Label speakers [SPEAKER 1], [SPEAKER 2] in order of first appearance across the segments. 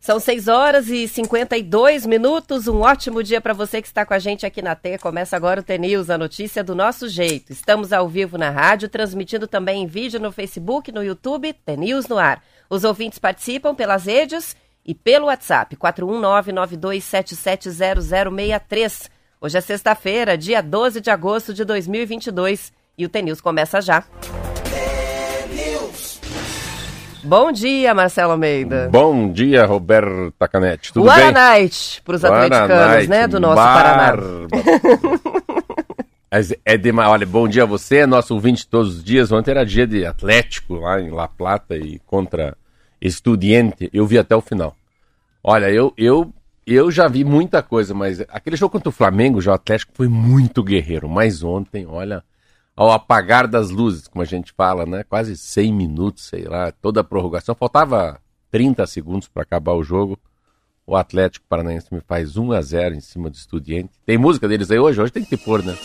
[SPEAKER 1] São 6 horas e 52 minutos. Um ótimo dia para você que está com a gente aqui na T. Começa agora o T-News, a notícia do nosso jeito. Estamos ao vivo na rádio, transmitindo também em vídeo no Facebook, no YouTube, T-News no ar. Os ouvintes participam pelas redes e pelo WhatsApp, 41992770063. Hoje é sexta-feira, dia 12 de agosto de 2022 e o T-News começa já. Bom dia, Marcelo Almeida.
[SPEAKER 2] Bom dia, Roberto Tacanete. Tudo
[SPEAKER 1] Boa
[SPEAKER 2] bem?
[SPEAKER 1] night para os atleticanos, né, do nosso Paraná.
[SPEAKER 2] Mas é demais. Olha, bom dia a você, nosso ouvinte todos os dias. Ontem era dia de Atlético lá em La Plata e contra Estudiante. Eu vi até o final. Olha, eu, eu, eu já vi muita coisa, mas aquele jogo contra o Flamengo, já o Atlético foi muito guerreiro. Mas ontem, olha, ao apagar das luzes, como a gente fala, né? Quase 100 minutos, sei lá, toda a prorrogação. Faltava 30 segundos para acabar o jogo. O Atlético Paranaense me faz 1 a 0 em cima do Estudiante. Tem música deles aí hoje? Hoje tem que pôr, né?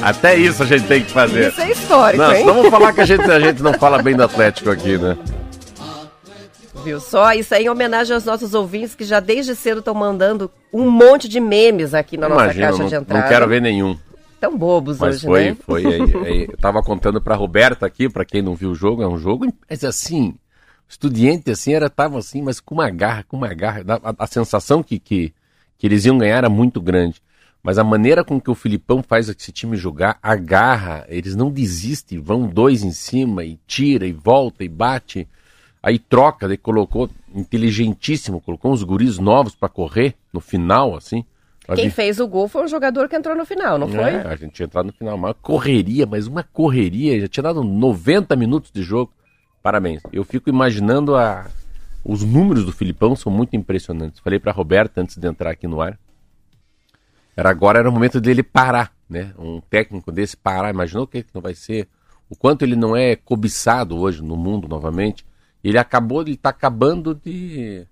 [SPEAKER 2] Até isso a gente tem que fazer.
[SPEAKER 1] Isso é histórico,
[SPEAKER 2] não,
[SPEAKER 1] hein?
[SPEAKER 2] Vamos falar que a gente, a gente não fala bem do Atlético aqui, né?
[SPEAKER 1] Viu só? Isso aí em homenagem aos nossos ouvintes que já desde cedo estão mandando um monte de memes aqui na nossa
[SPEAKER 2] Imagina,
[SPEAKER 1] caixa
[SPEAKER 2] não,
[SPEAKER 1] de entrada.
[SPEAKER 2] não quero ver nenhum.
[SPEAKER 1] Tão bobos
[SPEAKER 2] Mas
[SPEAKER 1] hoje,
[SPEAKER 2] foi,
[SPEAKER 1] né?
[SPEAKER 2] foi. aí- aí eu tava contando pra Roberta aqui, pra quem não viu o jogo, é um jogo, mas assim, estudiante assim, era, tava assim, mas com uma garra, com uma garra. A, a- sensação que, que, que eles iam ganhar era muito grande. Mas a maneira com que o Filipão faz esse time jogar, a garra, eles não desistem, vão dois em cima e tira e volta e bate. Aí troca, daí colocou, inteligentíssimo, colocou uns guris novos pra correr no final, assim.
[SPEAKER 1] Quem
[SPEAKER 2] vir-
[SPEAKER 1] fez o gol foi um jogador que entrou no final, não foi?
[SPEAKER 2] é, a gente tinha entrado no final. Uma correria, mas uma correria. Já tinha dado 90 minutos de jogo. Parabéns. Eu fico imaginando a... os números do Filipão são muito impressionantes. Falei pra Roberta antes de entrar aqui no ar. Era agora era o momento dele parar, né? Um técnico desse parar. Imaginou o que que não vai ser? O quanto ele não é cobiçado hoje no mundo novamente. Ele acabou, ele tá acabando de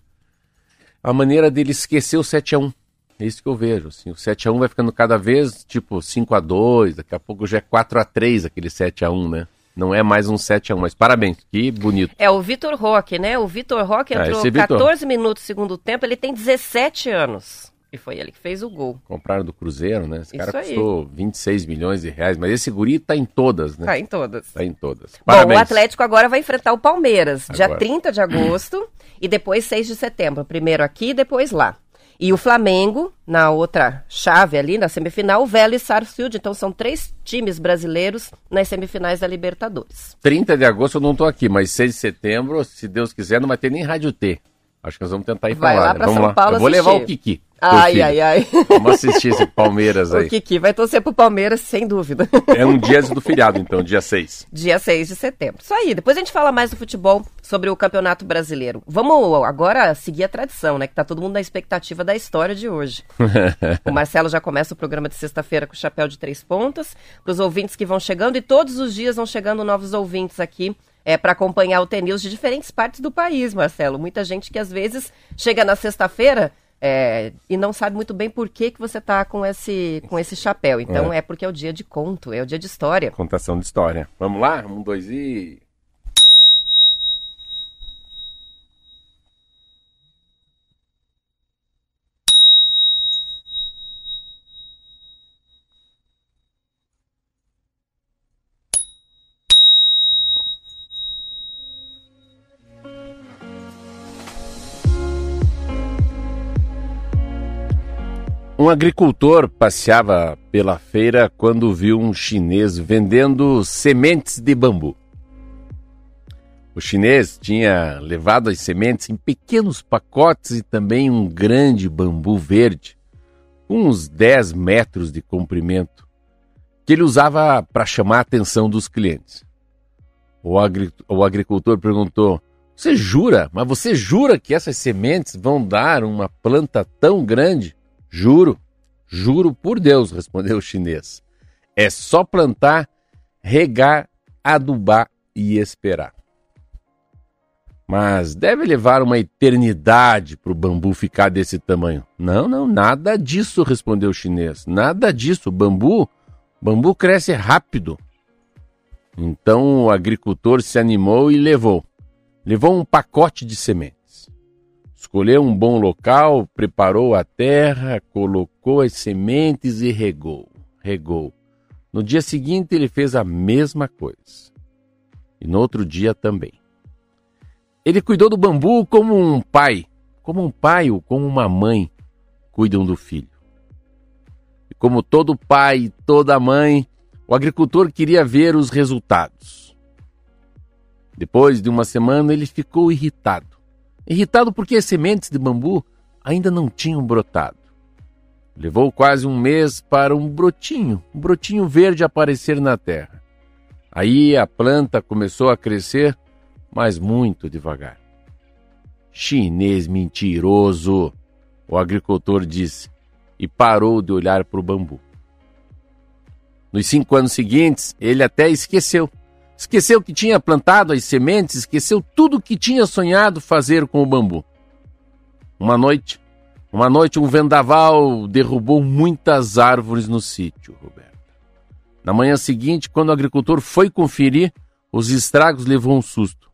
[SPEAKER 2] a maneira dele esquecer o 7 a 1 é isso que eu vejo, assim, o 7 a 1 vai ficando cada vez, tipo, 5 a 2 daqui a pouco já é 4 a 3 aquele 7 a 1 né? Não é mais um 7 a 1 mas parabéns, que bonito.
[SPEAKER 1] É o Vitor Roque, né? O Vitor Roque
[SPEAKER 2] Ah,
[SPEAKER 1] entrou
[SPEAKER 2] esse Vitor.
[SPEAKER 1] 14 minutos no segundo tempo, ele tem 17 anos. E foi ele que fez o gol.
[SPEAKER 2] Compraram do Cruzeiro, né? Esse cara
[SPEAKER 1] Isso aí.
[SPEAKER 2] custou 26 milhões de reais, mas esse guri tá em todas, né?
[SPEAKER 1] Tá em todas.
[SPEAKER 2] Tá em todas.
[SPEAKER 1] Bom,
[SPEAKER 2] Parabéns.
[SPEAKER 1] o Atlético agora vai enfrentar o Palmeiras, dia
[SPEAKER 2] Agora.
[SPEAKER 1] 30 de agosto e depois 6 de setembro. Primeiro aqui, depois lá. E o Flamengo, na outra chave ali, na semifinal, o Vélez Sarsfield. Então são três times brasileiros nas semifinais da Libertadores.
[SPEAKER 2] 30 de agosto eu não tô aqui, mas 6 de setembro, se Deus quiser, não vai ter nem Rádio T. Acho que nós vamos tentar ir
[SPEAKER 1] Vai
[SPEAKER 2] falar.
[SPEAKER 1] lá
[SPEAKER 2] né?
[SPEAKER 1] pra
[SPEAKER 2] Vamos
[SPEAKER 1] São
[SPEAKER 2] lá.
[SPEAKER 1] Paulo
[SPEAKER 2] eu vou levar
[SPEAKER 1] assistir.
[SPEAKER 2] o Kiki.
[SPEAKER 1] Ai,
[SPEAKER 2] filho.
[SPEAKER 1] ai, ai.
[SPEAKER 2] Vamos assistir esse Palmeiras aí.
[SPEAKER 1] O Kiki vai torcer pro Palmeiras, sem dúvida.
[SPEAKER 2] É um dia antes do feriado, então, dia 6.
[SPEAKER 1] Dia 6 de setembro. Isso aí. Depois a gente fala mais do futebol sobre o Campeonato Brasileiro. Vamos agora seguir a tradição, né? Que tá todo mundo na expectativa da história de hoje. o Marcelo já começa o programa de sexta-feira com o chapéu de três pontas. Para os ouvintes que vão chegando, e todos os dias vão chegando novos ouvintes aqui. É, para acompanhar o TNews de diferentes partes do país, Marcelo. Muita gente que às vezes chega na sexta-feira é, e não sabe muito bem por que, que você tá com esse, com esse chapéu. Então é. porque é o dia de conto, é o dia de história.
[SPEAKER 2] Contação de história. Vamos lá? Um, dois e. Um agricultor passeava pela feira quando viu um chinês vendendo sementes de bambu. O chinês tinha levado as sementes em pequenos pacotes e também um grande bambu verde, com uns 10 metros de comprimento, que ele usava para chamar a atenção dos clientes. O, agri o agricultor perguntou: Você jura? Mas você jura que essas sementes vão dar uma planta tão grande? Juro, juro por Deus, respondeu o chinês. É só plantar, regar, adubar e esperar. Mas deve levar uma eternidade para o bambu ficar desse tamanho. Não, não, nada disso, respondeu o chinês. Nada disso. Bambu, Bambu cresce rápido. Então o agricultor se animou e levou. Levou um pacote de sementes. Escolheu um bom local, preparou a terra, colocou as sementes e regou. Regou. No dia seguinte ele fez a mesma coisa. E no outro dia também. Ele cuidou do bambu como um pai, como um pai ou como uma mãe cuidam do filho. E como todo pai e toda mãe, o agricultor queria ver os resultados. Depois de uma semana, ele ficou irritado. Irritado porque as sementes de bambu ainda não tinham brotado. Levou quase um mês para um brotinho, um brotinho verde aparecer na terra. Aí a planta começou a crescer mas muito devagar. Chinês mentiroso, o agricultor disse e parou de olhar para o bambu. Nos cinco anos seguintes, ele até esqueceu. Esqueceu que tinha plantado as sementes, esqueceu tudo que tinha sonhado fazer com o bambu. Uma noite, uma noite um vendaval derrubou muitas árvores no sítio, Roberto. Na manhã seguinte, quando o agricultor foi conferir, os estragos levou um susto.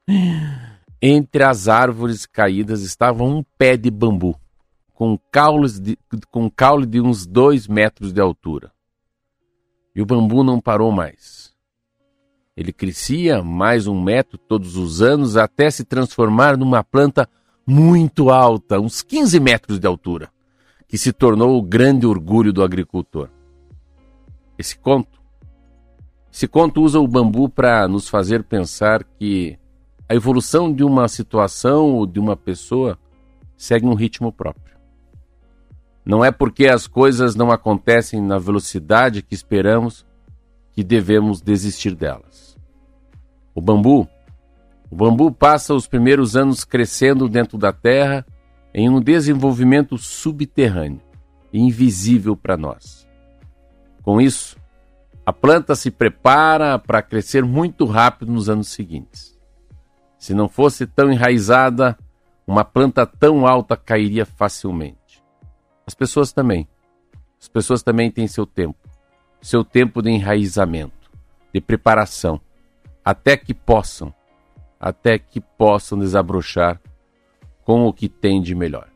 [SPEAKER 2] Entre as árvores caídas estava um pé de bambu, com, caules de, com caule de uns dois metros de altura. E o bambu não parou mais. Ele crescia mais um metro todos os anos até se transformar numa planta muito alta, uns 15 metros de altura, que se tornou o grande orgulho do agricultor. Esse conto, esse conto usa o bambu para nos fazer pensar que a evolução de uma situação ou de uma pessoa segue um ritmo próprio. Não é porque as coisas não acontecem na velocidade que esperamos que devemos desistir delas. O bambu, o bambu passa os primeiros anos crescendo dentro da terra em um desenvolvimento subterrâneo invisível para nós. Com isso, a planta se prepara para crescer muito rápido nos anos seguintes. Se não fosse tão enraizada, uma planta tão alta cairia facilmente. As pessoas também. As pessoas também têm seu tempo. Seu tempo de enraizamento, de preparação, até que possam, até que possam desabrochar com o que têm de melhor.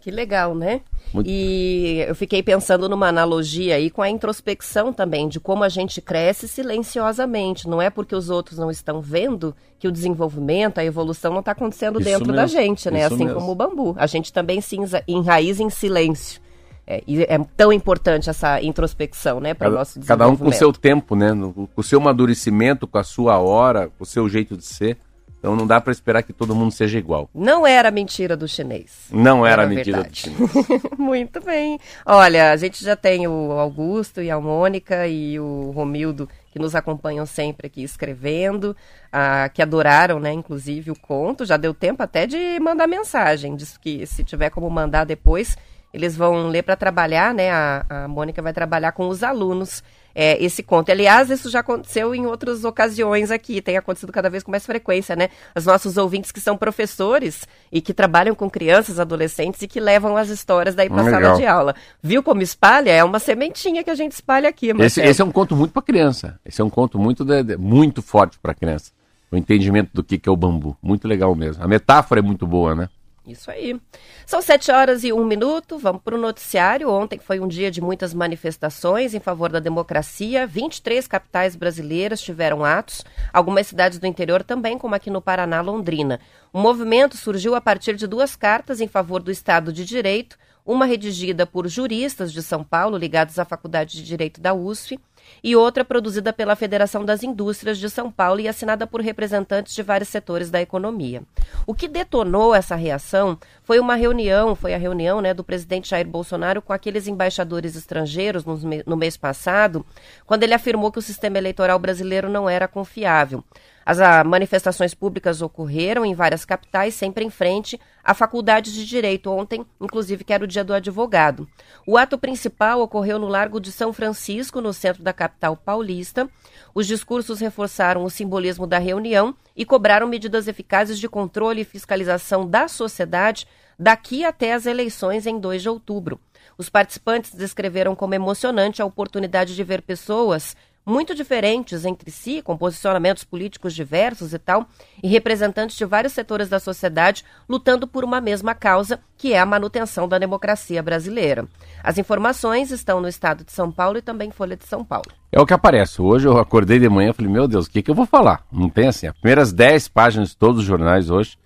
[SPEAKER 1] Que legal, né? Muito... E eu fiquei pensando numa analogia aí com a introspecção também, de como a gente cresce silenciosamente. Não é porque os outros não estão vendo que o desenvolvimento, a evolução não está acontecendo Isso dentro mesmo. da gente, né? Isso assim mesmo. como o bambu. A gente também se enraiza em silêncio. É, é tão importante essa introspecção, né, para o nosso
[SPEAKER 2] desenvolvimento. Cada um com o seu tempo, né? com o seu amadurecimento, com a sua hora, com o seu jeito de ser. Então não dá para esperar que todo mundo seja igual.
[SPEAKER 1] Não era mentira do chinês.
[SPEAKER 2] Não era, era mentira verdade. do chinês.
[SPEAKER 1] Muito bem. Olha, a gente já tem o Augusto e a Mônica e o Romildo que nos acompanham sempre aqui escrevendo, ah, que adoraram, né, inclusive o conto. Já deu tempo até de mandar mensagem. Diz que se tiver como mandar depois, eles vão ler para trabalhar, né? A, a Mônica vai trabalhar com os alunos é, esse conto. Aliás, isso já aconteceu em outras ocasiões aqui, tem acontecido cada vez com mais frequência, né? Os nossos ouvintes que são professores e que trabalham com crianças, adolescentes e que levam as histórias daí para a sala de aula. Viu como espalha? É uma sementinha que a gente espalha aqui.
[SPEAKER 2] Esse, esse, é um conto muito para criança. Esse é um conto muito, de, de, muito forte para criança. O entendimento do que, que é o bambu. Muito legal mesmo. A metáfora é muito boa, né?
[SPEAKER 1] Isso aí. São sete horas e um minuto. Vamos para o noticiário. Ontem foi um dia de muitas manifestações em favor da democracia. 23 capitais brasileiras tiveram atos. Algumas cidades do interior também, como aqui no Paraná, Londrina. O movimento surgiu a partir de duas cartas em favor do Estado de Direito, uma redigida por juristas de São Paulo ligados à Faculdade de Direito da USF e outra produzida pela Federação das Indústrias de São Paulo e assinada por representantes de vários setores da economia. O que detonou essa reação foi uma reunião, foi a reunião né, do presidente Jair Bolsonaro com aqueles embaixadores estrangeiros no, no mês passado, quando ele afirmou que o sistema eleitoral brasileiro não era confiável. As ah, manifestações públicas ocorreram em várias capitais, sempre em frente à Faculdade de Direito, ontem, inclusive, que era o dia do advogado. O ato principal ocorreu no Largo de São Francisco, no centro da capital paulista. Os discursos reforçaram o simbolismo da reunião e cobraram medidas eficazes de controle e fiscalização da sociedade daqui até as eleições em 2 de outubro. Os participantes descreveram como emocionante a oportunidade de ver pessoas muito diferentes entre si, com posicionamentos políticos diversos e tal, e representantes de vários setores da sociedade lutando por uma mesma causa, que é a manutenção da democracia brasileira. As informações estão no estado de São Paulo e também Folha de São Paulo.
[SPEAKER 2] É o que aparece. Hoje eu acordei de manhã e falei, meu Deus, o que, que eu vou falar? Não tem assim. As primeiras 10 páginas de todos os jornais hoje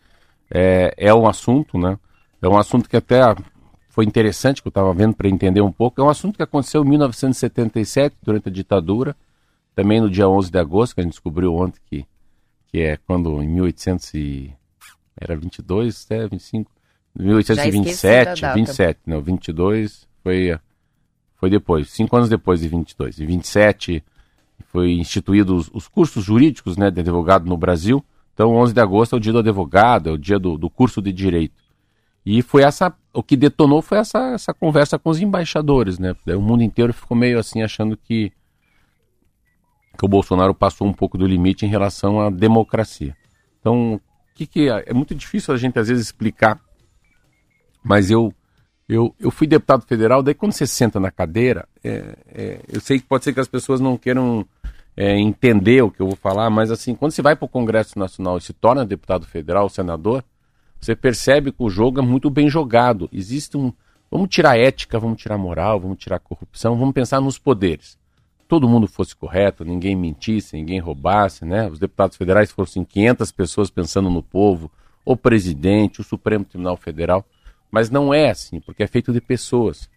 [SPEAKER 2] é, é um assunto, né? É um assunto que até foi interessante, que eu estava vendo para entender um pouco. É um assunto que aconteceu em 1977, durante a ditadura. Também no dia 11 de agosto, que a gente descobriu ontem que, que é quando em 1800 e... Era 22, é, 25... 1827, 27, não, 22 foi, foi depois, cinco anos depois de 22. Em 27 foi instituídos os, os cursos jurídicos né, de advogado no Brasil. Então, 11 de agosto é o dia do advogado, é o dia do, do curso de direito. E foi essa, o que detonou foi essa, essa conversa com os embaixadores, né? O mundo inteiro ficou meio assim achando que que o Bolsonaro passou um pouco do limite em relação à democracia. Então, que que é? é muito difícil a gente às vezes explicar, mas eu eu, eu fui deputado federal, daí quando você senta na cadeira, é, é, eu sei que pode ser que as pessoas não queiram é, entender o que eu vou falar, mas assim, quando você vai para o Congresso Nacional e se torna deputado federal, senador, você percebe que o jogo é muito bem jogado. Existe um. Vamos tirar ética, vamos tirar moral, vamos tirar corrupção, vamos pensar nos poderes todo mundo fosse correto, ninguém mentisse, ninguém roubasse, né? Os deputados federais fossem 500 pessoas pensando no povo, o presidente, o Supremo Tribunal Federal. Mas não é assim, porque é feito de pessoas.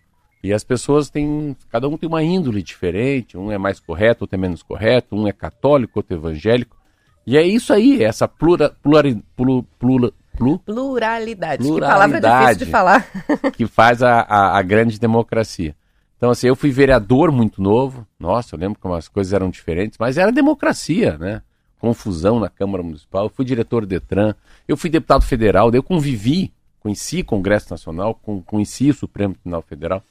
[SPEAKER 2] E as pessoas têm, cada um tem uma índole diferente, um é mais correto, outro é menos correto, um é católico, outro é evangélico. E é isso aí, essa plura, plurali, plur, plur,
[SPEAKER 1] pluralidade. pluralidade. Que palavra difícil de falar.
[SPEAKER 2] que faz a, a, a grande democracia. Então, assim, eu fui vereador muito novo. Nossa, eu lembro que as coisas eram diferentes, mas era democracia, né? Confusão na Câmara Municipal. Eu fui diretor do Detran, eu fui deputado federal, eu convivi, conheci o Congresso Nacional, conheci o Supremo Tribunal Federal.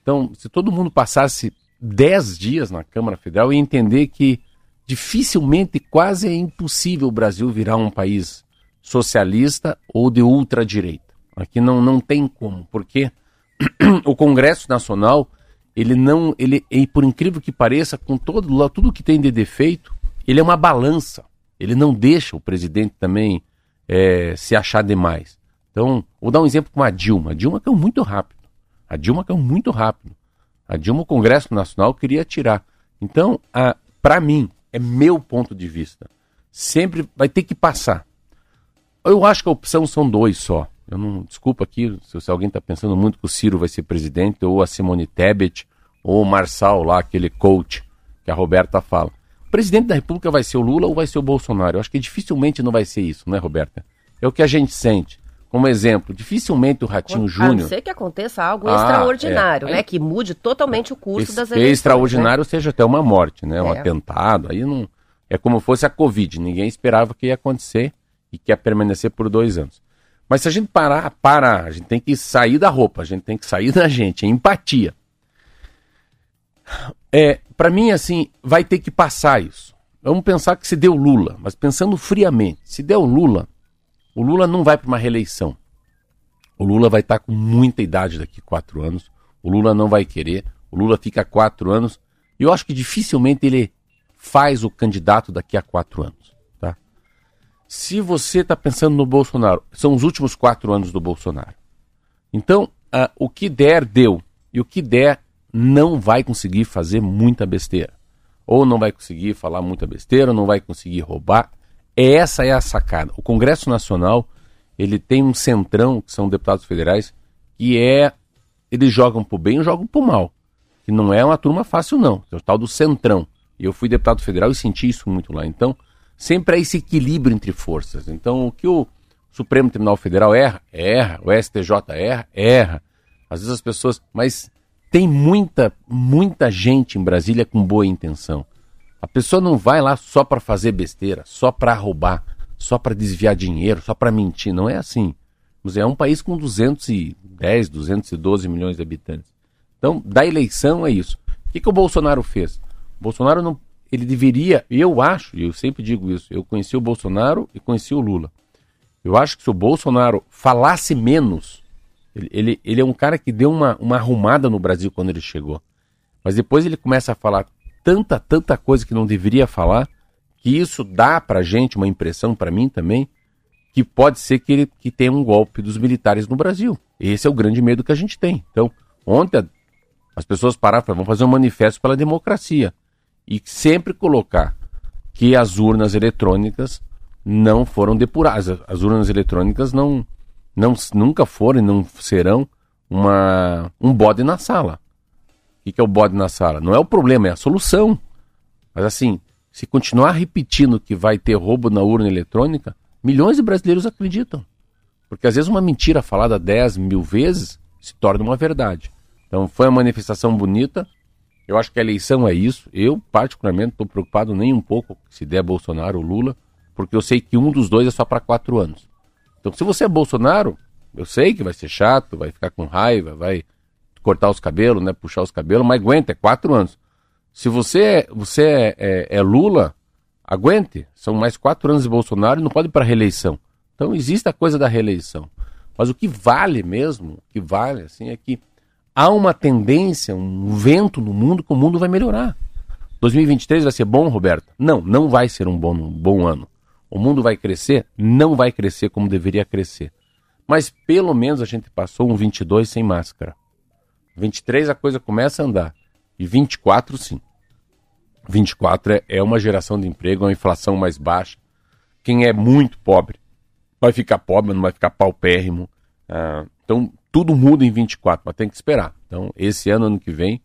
[SPEAKER 2] Então, se todo mundo passasse dez dias na Câmara Federal, ia entender que dificilmente, quase é impossível o Brasil virar um país socialista ou de ultradireita. Aqui não, não tem como, porque o Congresso Nacional ele não, ele, e por incrível que pareça, com todo tudo que tem de defeito, ele é uma balança. Ele não deixa o presidente também é, se achar demais. Então, vou dar um exemplo com a Dilma. A Dilma caiu muito rápido. A Dilma caiu muito rápido. A Dilma, o Congresso Nacional queria tirar. Então, para mim, é meu ponto de vista. Sempre vai ter que passar. Eu acho que a opção são dois só. Eu não, desculpa aqui se, alguém está pensando muito que o Ciro vai ser presidente, ou a Simone Tebet, ou o Marçal lá, aquele coach que a Roberta fala. O presidente da República vai ser o Lula ou vai ser o Bolsonaro? Eu acho que dificilmente não vai ser isso, né, Roberta? É o que a gente sente. Como exemplo, dificilmente o Ratinho Júnior. A não
[SPEAKER 1] ser que aconteça algo ah, extraordinário, é. né? Que mude totalmente o curso das
[SPEAKER 2] eleições. extraordinário né? seja até uma morte, né? Um é. atentado. Aí não. É como fosse a Covid. Ninguém esperava que ia acontecer e que ia permanecer por dois anos. Mas se a gente parar, parar, a gente tem que sair da roupa, a gente tem que sair da gente, é empatia. É, para mim, assim, vai ter que passar isso. Vamos pensar que se deu Lula, mas pensando friamente, se deu Lula, o Lula não vai para uma reeleição. O Lula vai estar tá com muita idade daqui quatro anos. O Lula não vai querer. O Lula fica quatro anos. E eu acho que dificilmente ele faz o candidato daqui a quatro anos. Se você está pensando no Bolsonaro, são os últimos quatro anos do Bolsonaro. Então, uh, o que der, deu. E o que der, não vai conseguir fazer muita besteira. Ou não vai conseguir falar muita besteira, ou não vai conseguir roubar. Essa é a sacada. O Congresso Nacional, ele tem um centrão, que são deputados federais, que é. Eles jogam pro bem ou jogam pro mal. Que não é uma turma fácil, não. É o tal do centrão. E eu fui deputado federal e senti isso muito lá. Então, sempre há esse equilíbrio entre forças. Então, o que o Supremo Tribunal Federal erra, erra, o STJ erra, erra. Às vezes as pessoas. Mas tem muita, muita gente em Brasília com boa intenção. A pessoa não vai lá só para fazer besteira, só para roubar, só para desviar dinheiro, só para mentir. Não é assim. É um país com 210, 212 milhões de habitantes. Então, da eleição é isso. O que, que o Bolsonaro fez? O Bolsonaro não, ele deveria, eu acho, e eu sempre digo isso, eu conheci o Bolsonaro e conheci o Lula. Eu acho que se o Bolsonaro falasse menos Ele, ele, ele é um cara que deu uma, uma arrumada no Brasil quando ele chegou. Mas depois ele começa a falar tanta, tanta coisa que não deveria falar, que isso dá pra gente uma impressão, para mim também, que pode ser que ele que tenha um golpe dos militares no Brasil. Esse é o grande medo que a gente tem. Então, ontem as pessoas pararam e falaram, vamos fazer um manifesto pela democracia. E sempre colocar que as urnas eletrônicas não foram depuradas. As urnas eletrônicas não, não nunca foram e não serão uma, um bode na sala. O que é o bode na sala? Não é o problema, é a solução. Mas assim, se continuar repetindo que vai ter roubo na urna eletrônica, milhões de brasileiros acreditam. Porque às vezes uma mentira falada 10 mil vezes se torna uma verdade. Então foi uma manifestação bonita. Eu acho que a eleição é isso. Eu, particularmente, estou preocupado nem um pouco se der Bolsonaro ou Lula, porque eu sei que um dos dois é só para quatro anos. Então, se você é Bolsonaro, eu sei que vai ser chato, vai ficar com raiva, vai cortar os cabelos, né, puxar os cabelos, mas aguenta, é quatro anos. Se você, é, você é, é, é Lula, aguente. São mais quatro anos de Bolsonaro e não pode ir para reeleição. Então existe a coisa da reeleição. Mas o que vale mesmo, o que vale assim, é que há uma tendência, um vento no mundo que o mundo vai melhorar. 2023 vai ser bom, Roberto? Não, não vai ser um bom, um bom ano. O mundo vai crescer? Não vai crescer como deveria crescer. Mas pelo menos a gente passou um 22 sem máscara. 23 a coisa começa a andar. E 24 sim. 24 é, é uma geração de emprego, uma inflação mais baixa. Quem é muito pobre vai ficar pobre, não vai ficar paupérrimo. Ah, então tudo muda em 24, mas tem que esperar. Então esse ano, ano que vem,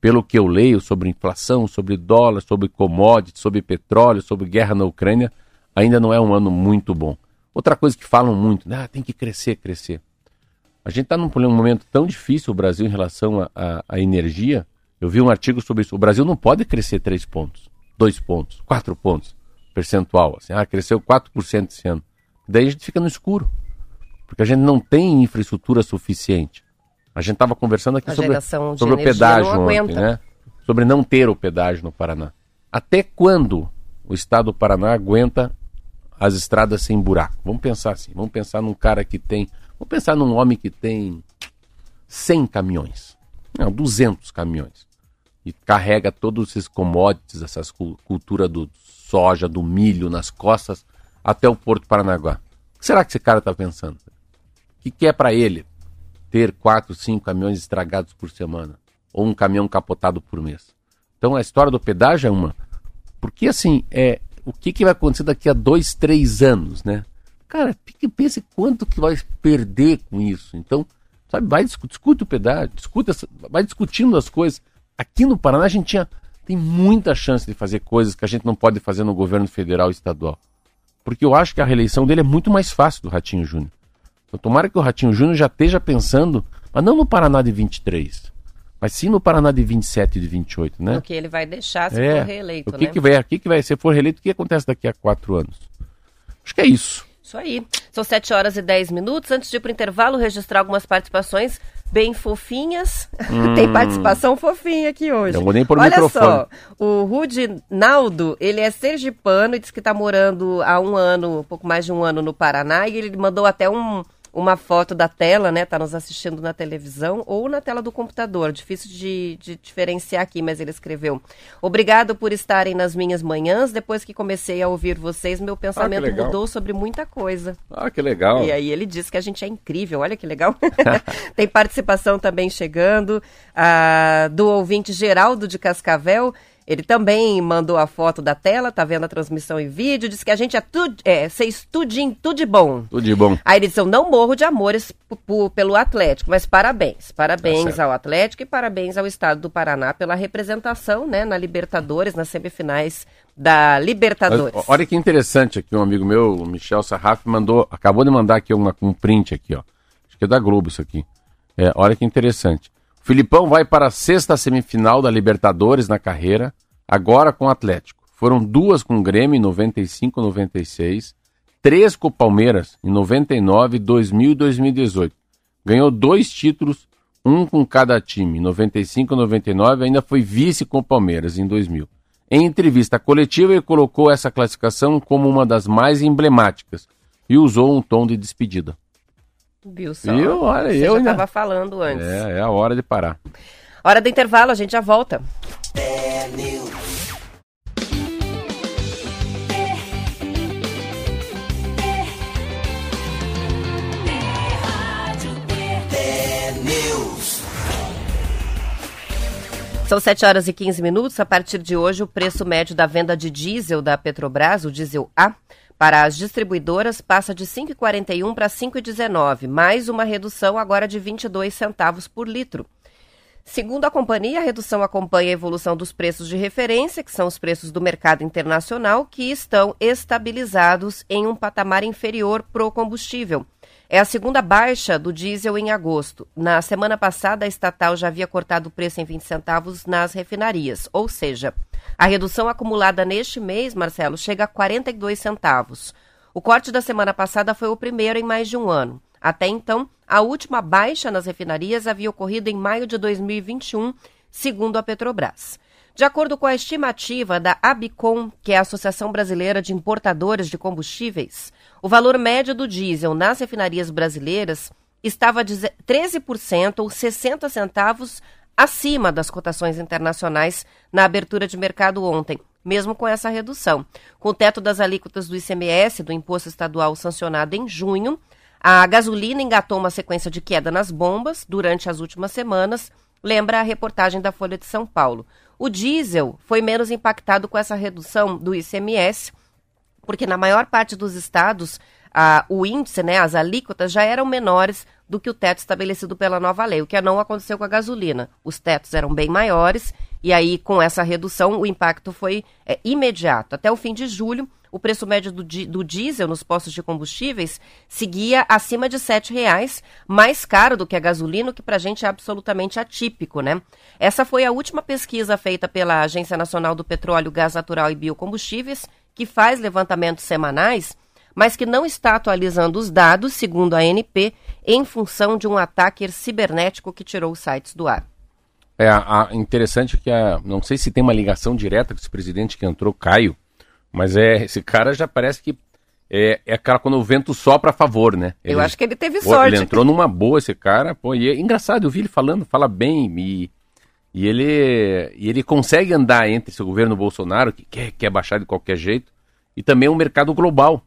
[SPEAKER 2] pelo que eu leio sobre inflação, sobre dólar, sobre commodities, sobre petróleo, sobre guerra na Ucrânia, ainda não é um ano muito bom. Outra coisa que falam muito, né, ah, tem que crescer, crescer. A gente está num, momento tão difícil, o Brasil, em relação à energia. Eu vi um artigo sobre isso. O Brasil não pode crescer 3 pontos, 2 pontos, 4 pontos percentual. Assim, ah, cresceu 4% esse ano. Daí a gente fica no escuro. Porque a gente não tem infraestrutura suficiente. A gente estava conversando aqui a sobre, sobre o pedágio ontem, né? Sobre não ter o pedágio no Paraná. Até quando o estado do Paraná aguenta as estradas sem buraco? Vamos pensar assim. Vamos pensar num cara que tem. Vamos pensar num homem que tem 100 caminhões. Não, 200 caminhões. E carrega todos esses commodities, essas cultura do soja, do milho nas costas até o Porto Paranaguá. O que será que esse cara está pensando? Que, que é para ele ter quatro, cinco caminhões estragados por semana? Ou um caminhão capotado por mês? Então a história do pedágio é uma. Porque assim, é, o que, que vai acontecer daqui a dois, três anos, né? Cara, pense quanto que vai perder com isso. Então, sabe, vai discute o pedágio, discute essa, vai discutindo as coisas. Aqui no Paraná a gente tinha, tem muita chance de fazer coisas que a gente não pode fazer no governo federal e estadual. Porque eu acho que a reeleição dele é muito mais fácil do Ratinho Júnior. Então, tomara que o Ratinho Júnior já esteja pensando, mas não no Paraná de 23, mas sim no Paraná de 27 e de 28, né?
[SPEAKER 1] O que ele vai deixar se é, for reeleito,
[SPEAKER 2] o que
[SPEAKER 1] né?
[SPEAKER 2] Que vai, o que, que vai, se for reeleito, o que acontece daqui a quatro anos? Acho que é isso.
[SPEAKER 1] Isso aí. São 7 horas e 10 minutos. Antes de ir para o intervalo, registrar algumas participações bem fofinhas. Hum. Tem participação fofinha aqui hoje.
[SPEAKER 2] Eu vou nem por
[SPEAKER 1] Olha
[SPEAKER 2] microfone.
[SPEAKER 1] só, o Rudy Naldo, ele é sergipano e diz que está morando há um ano, um pouco mais de um ano no Paraná, e ele mandou até um uma foto da tela, né? Tá nos assistindo na televisão ou na tela do computador. Difícil de, de, diferenciar aqui, mas ele escreveu: Obrigado por estarem nas minhas manhãs. Depois que comecei a ouvir vocês, meu pensamento ah, mudou sobre muita coisa.
[SPEAKER 2] Ah, que legal.
[SPEAKER 1] E aí ele disse que a gente é incrível. Olha que legal. Tem participação também chegando ah, do ouvinte Geraldo de Cascavel. Ele também mandou a foto da tela, tá vendo a transmissão em vídeo, disse que a gente é tudo, é, fez tudinho, tudo de bom.
[SPEAKER 2] Tudo de bom.
[SPEAKER 1] Aí ele disse, eu não morro de amores pelo Atlético, mas parabéns. Parabéns tá ao Atlético e parabéns ao Estado do Paraná pela representação, né, na Libertadores, nas semifinais da Libertadores.
[SPEAKER 2] Mas, olha que interessante aqui, um amigo meu, o Michel Sarraf, mandou, acabou de mandar aqui uma, um print aqui, ó. Acho que é da Globo isso aqui. É, olha que interessante. Filipão vai para a sexta semifinal da Libertadores na carreira, agora com o Atlético. Foram duas com o Grêmio em 95 96, três com o Palmeiras em 99, 2000 e 2018. Ganhou dois títulos, um com cada time, em 95 e 99, ainda foi vice com o Palmeiras em 2000. Em entrevista coletiva, ele colocou essa classificação como uma das mais emblemáticas e usou um tom de despedida.
[SPEAKER 1] Viu só?
[SPEAKER 2] Viu? Olha,
[SPEAKER 1] Você
[SPEAKER 2] eu
[SPEAKER 1] já estava falando antes.
[SPEAKER 2] É, é a hora de parar.
[SPEAKER 1] Hora do intervalo, a gente já volta. São 7 horas e 15 minutos. A partir de hoje, o preço médio da venda de diesel da Petrobras, o diesel A, para as distribuidoras passa de 5,41 para 5,19, mais uma redução agora de 22 centavos por litro. Segundo a companhia, a redução acompanha a evolução dos preços de referência, que são os preços do mercado internacional, que estão estabilizados em um patamar inferior pro combustível. É a segunda baixa do diesel em agosto. Na semana passada, a estatal já havia cortado o preço em 20 centavos nas refinarias, ou seja, a redução acumulada neste mês, Marcelo, chega a 42 centavos. O corte da semana passada foi o primeiro em mais de um ano. Até então, a última baixa nas refinarias havia ocorrido em maio de 2021, segundo a Petrobras. De acordo com a estimativa da ABICOM, que é a Associação Brasileira de Importadores de Combustíveis, o valor médio do diesel nas refinarias brasileiras estava deze- 13% ou 60 centavos acima das cotações internacionais na abertura de mercado ontem, mesmo com essa redução. Com o teto das alíquotas do ICMS, do Imposto Estadual sancionado em junho, a gasolina engatou uma sequência de queda nas bombas durante as últimas semanas, lembra a reportagem da Folha de São Paulo. O diesel foi menos impactado com essa redução do ICMS, porque na maior parte dos estados ah, o índice, né, as alíquotas já eram menores do que o teto estabelecido pela nova lei, o que não aconteceu com a gasolina. Os tetos eram bem maiores e aí com essa redução o impacto foi é, imediato. Até o fim de julho, o preço médio do, do diesel nos postos de combustíveis seguia acima de 7 reais, mais caro do que a gasolina, o que para a gente é absolutamente atípico, né? Essa foi a última pesquisa feita pela Agência Nacional do Petróleo, Gás Natural e Biocombustíveis, que faz levantamentos semanais, mas que não está atualizando os dados, segundo a ANP, em função de um ataque cibernético que tirou os sites do ar.
[SPEAKER 2] É a, interessante que a, não sei se tem uma ligação direta com esse presidente que entrou, Caio, mas é esse cara já parece que é, é aquela quando o vento sopra a favor, né?
[SPEAKER 1] Eu acho que ele teve
[SPEAKER 2] pô,
[SPEAKER 1] sorte.
[SPEAKER 2] Ele entrou numa boa esse cara, pô, e é engraçado, eu vi ele falando, fala bem e, e ele e ele consegue andar entre esse governo Bolsonaro que quer, quer baixar de qualquer jeito e também um mercado global.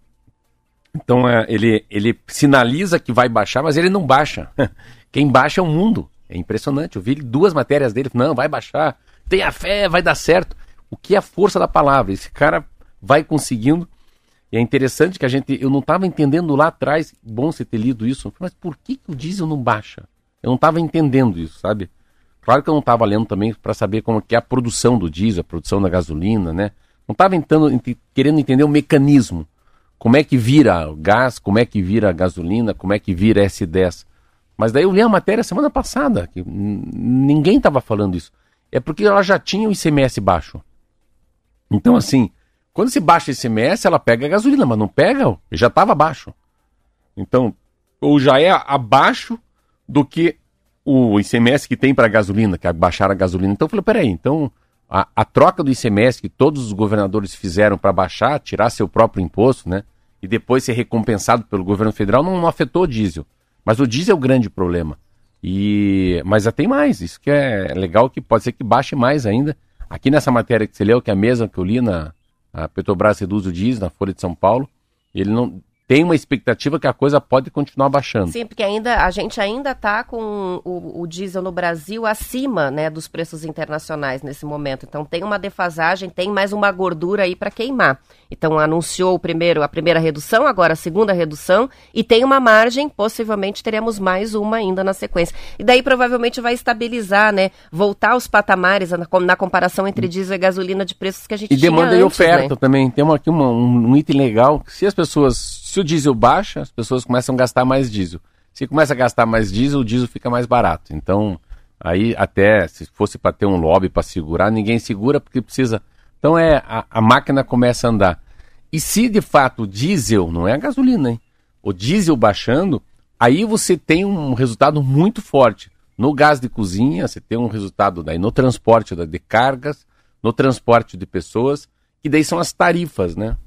[SPEAKER 2] Então é, ele, ele sinaliza que vai baixar, mas ele não baixa. Quem baixa é o mundo. É impressionante. Eu vi duas matérias dele. Não, vai baixar. Tenha fé, vai dar certo. O que é a força da palavra? Esse cara vai conseguindo. E é interessante que a gente. Eu não estava entendendo lá atrás. Bom você ter lido isso. Mas por que, que o diesel não baixa? Eu não estava entendendo isso, sabe? Claro que eu não estava lendo também para saber como que é a produção do diesel, a produção da gasolina, né? Não estava querendo entender o mecanismo. Como é que vira gás, como é que vira gasolina, como é que vira S10. Mas daí eu li a matéria semana passada, que ninguém estava falando isso. É porque ela já tinha o ICMS baixo. Então, assim, quando se baixa o ICMS, ela pega a gasolina, mas não pega, já estava baixo. Então, ou já é abaixo do que o ICMS que tem para gasolina, que é baixar a gasolina. Então eu falei, peraí, então a, a, troca do ICMS que todos os governadores fizeram para baixar, tirar seu próprio imposto, né? E depois ser recompensado pelo governo federal não, não afetou o diesel. Mas o diesel é o grande problema. E Mas já tem mais, isso que é legal, que pode ser que baixe mais ainda. Aqui nessa matéria que você leu, que é a mesma que eu li na a Petrobras reduz o diesel na Folha de São Paulo, ele não tem uma expectativa que a coisa pode continuar baixando.
[SPEAKER 1] Sim, porque ainda a gente ainda está com o, o, diesel no Brasil acima né, dos preços internacionais nesse momento. Então tem uma defasagem, tem mais uma gordura aí para queimar. Então anunciou o primeiro, a primeira redução, agora a segunda redução, e tem uma margem, possivelmente teremos mais uma ainda na sequência. E daí provavelmente vai estabilizar, né? Voltar aos patamares na, na comparação entre diesel e gasolina de preços que a gente
[SPEAKER 2] e
[SPEAKER 1] tinha
[SPEAKER 2] demanda
[SPEAKER 1] antes,
[SPEAKER 2] e oferta
[SPEAKER 1] né?
[SPEAKER 2] também. Tem uma, aqui uma, um, um item legal, se as pessoas se o diesel baixa, as pessoas começam a gastar mais diesel. Se começa a gastar mais diesel, o diesel fica mais barato. Então, aí até se fosse para ter um lobby para segurar, ninguém segura porque precisa. Então é a, a, máquina começa a andar. E se de fato o diesel, não é a gasolina, hein? O diesel baixando, aí você tem um resultado muito forte. No gás de cozinha, você tem um resultado daí no transporte de cargas, no transporte de pessoas, que daí são as tarifas, né?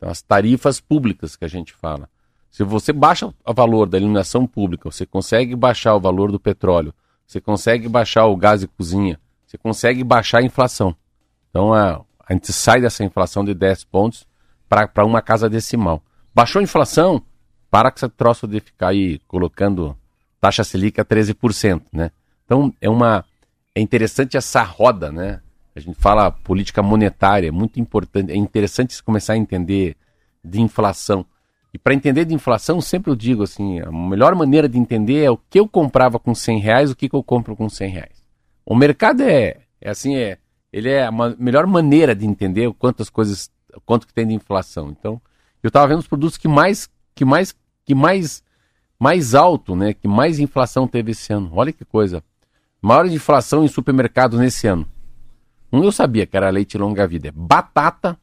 [SPEAKER 2] Então, as tarifas públicas que a gente fala. Se você baixa o valor da iluminação pública, você consegue baixar o valor do petróleo, você consegue baixar o gás de cozinha, você consegue baixar a inflação. Então a, a gente sai dessa inflação de 10 pontos para uma casa decimal. Baixou a inflação, para com essa troço de ficar aí colocando taxa Selic a 13%, né? Então é uma é interessante essa roda, né? A gente fala política monetária, é muito importante, é interessante começar a entender de inflação. E para entender de inflação, sempre eu digo assim, a melhor maneira de entender é o que eu comprava com 100 reais, o que, que eu compro com 100 reais. O mercado é, é assim, é, ele é a melhor maneira de entender quantas coisas, quanto que tem de inflação. Então, eu estava vendo os produtos que mais, que mais, que mais, mais alto, né, que mais inflação teve esse ano. Olha que coisa. Maior inflação em supermercados nesse ano. Um eu sabia que era leite longa vida. É batata.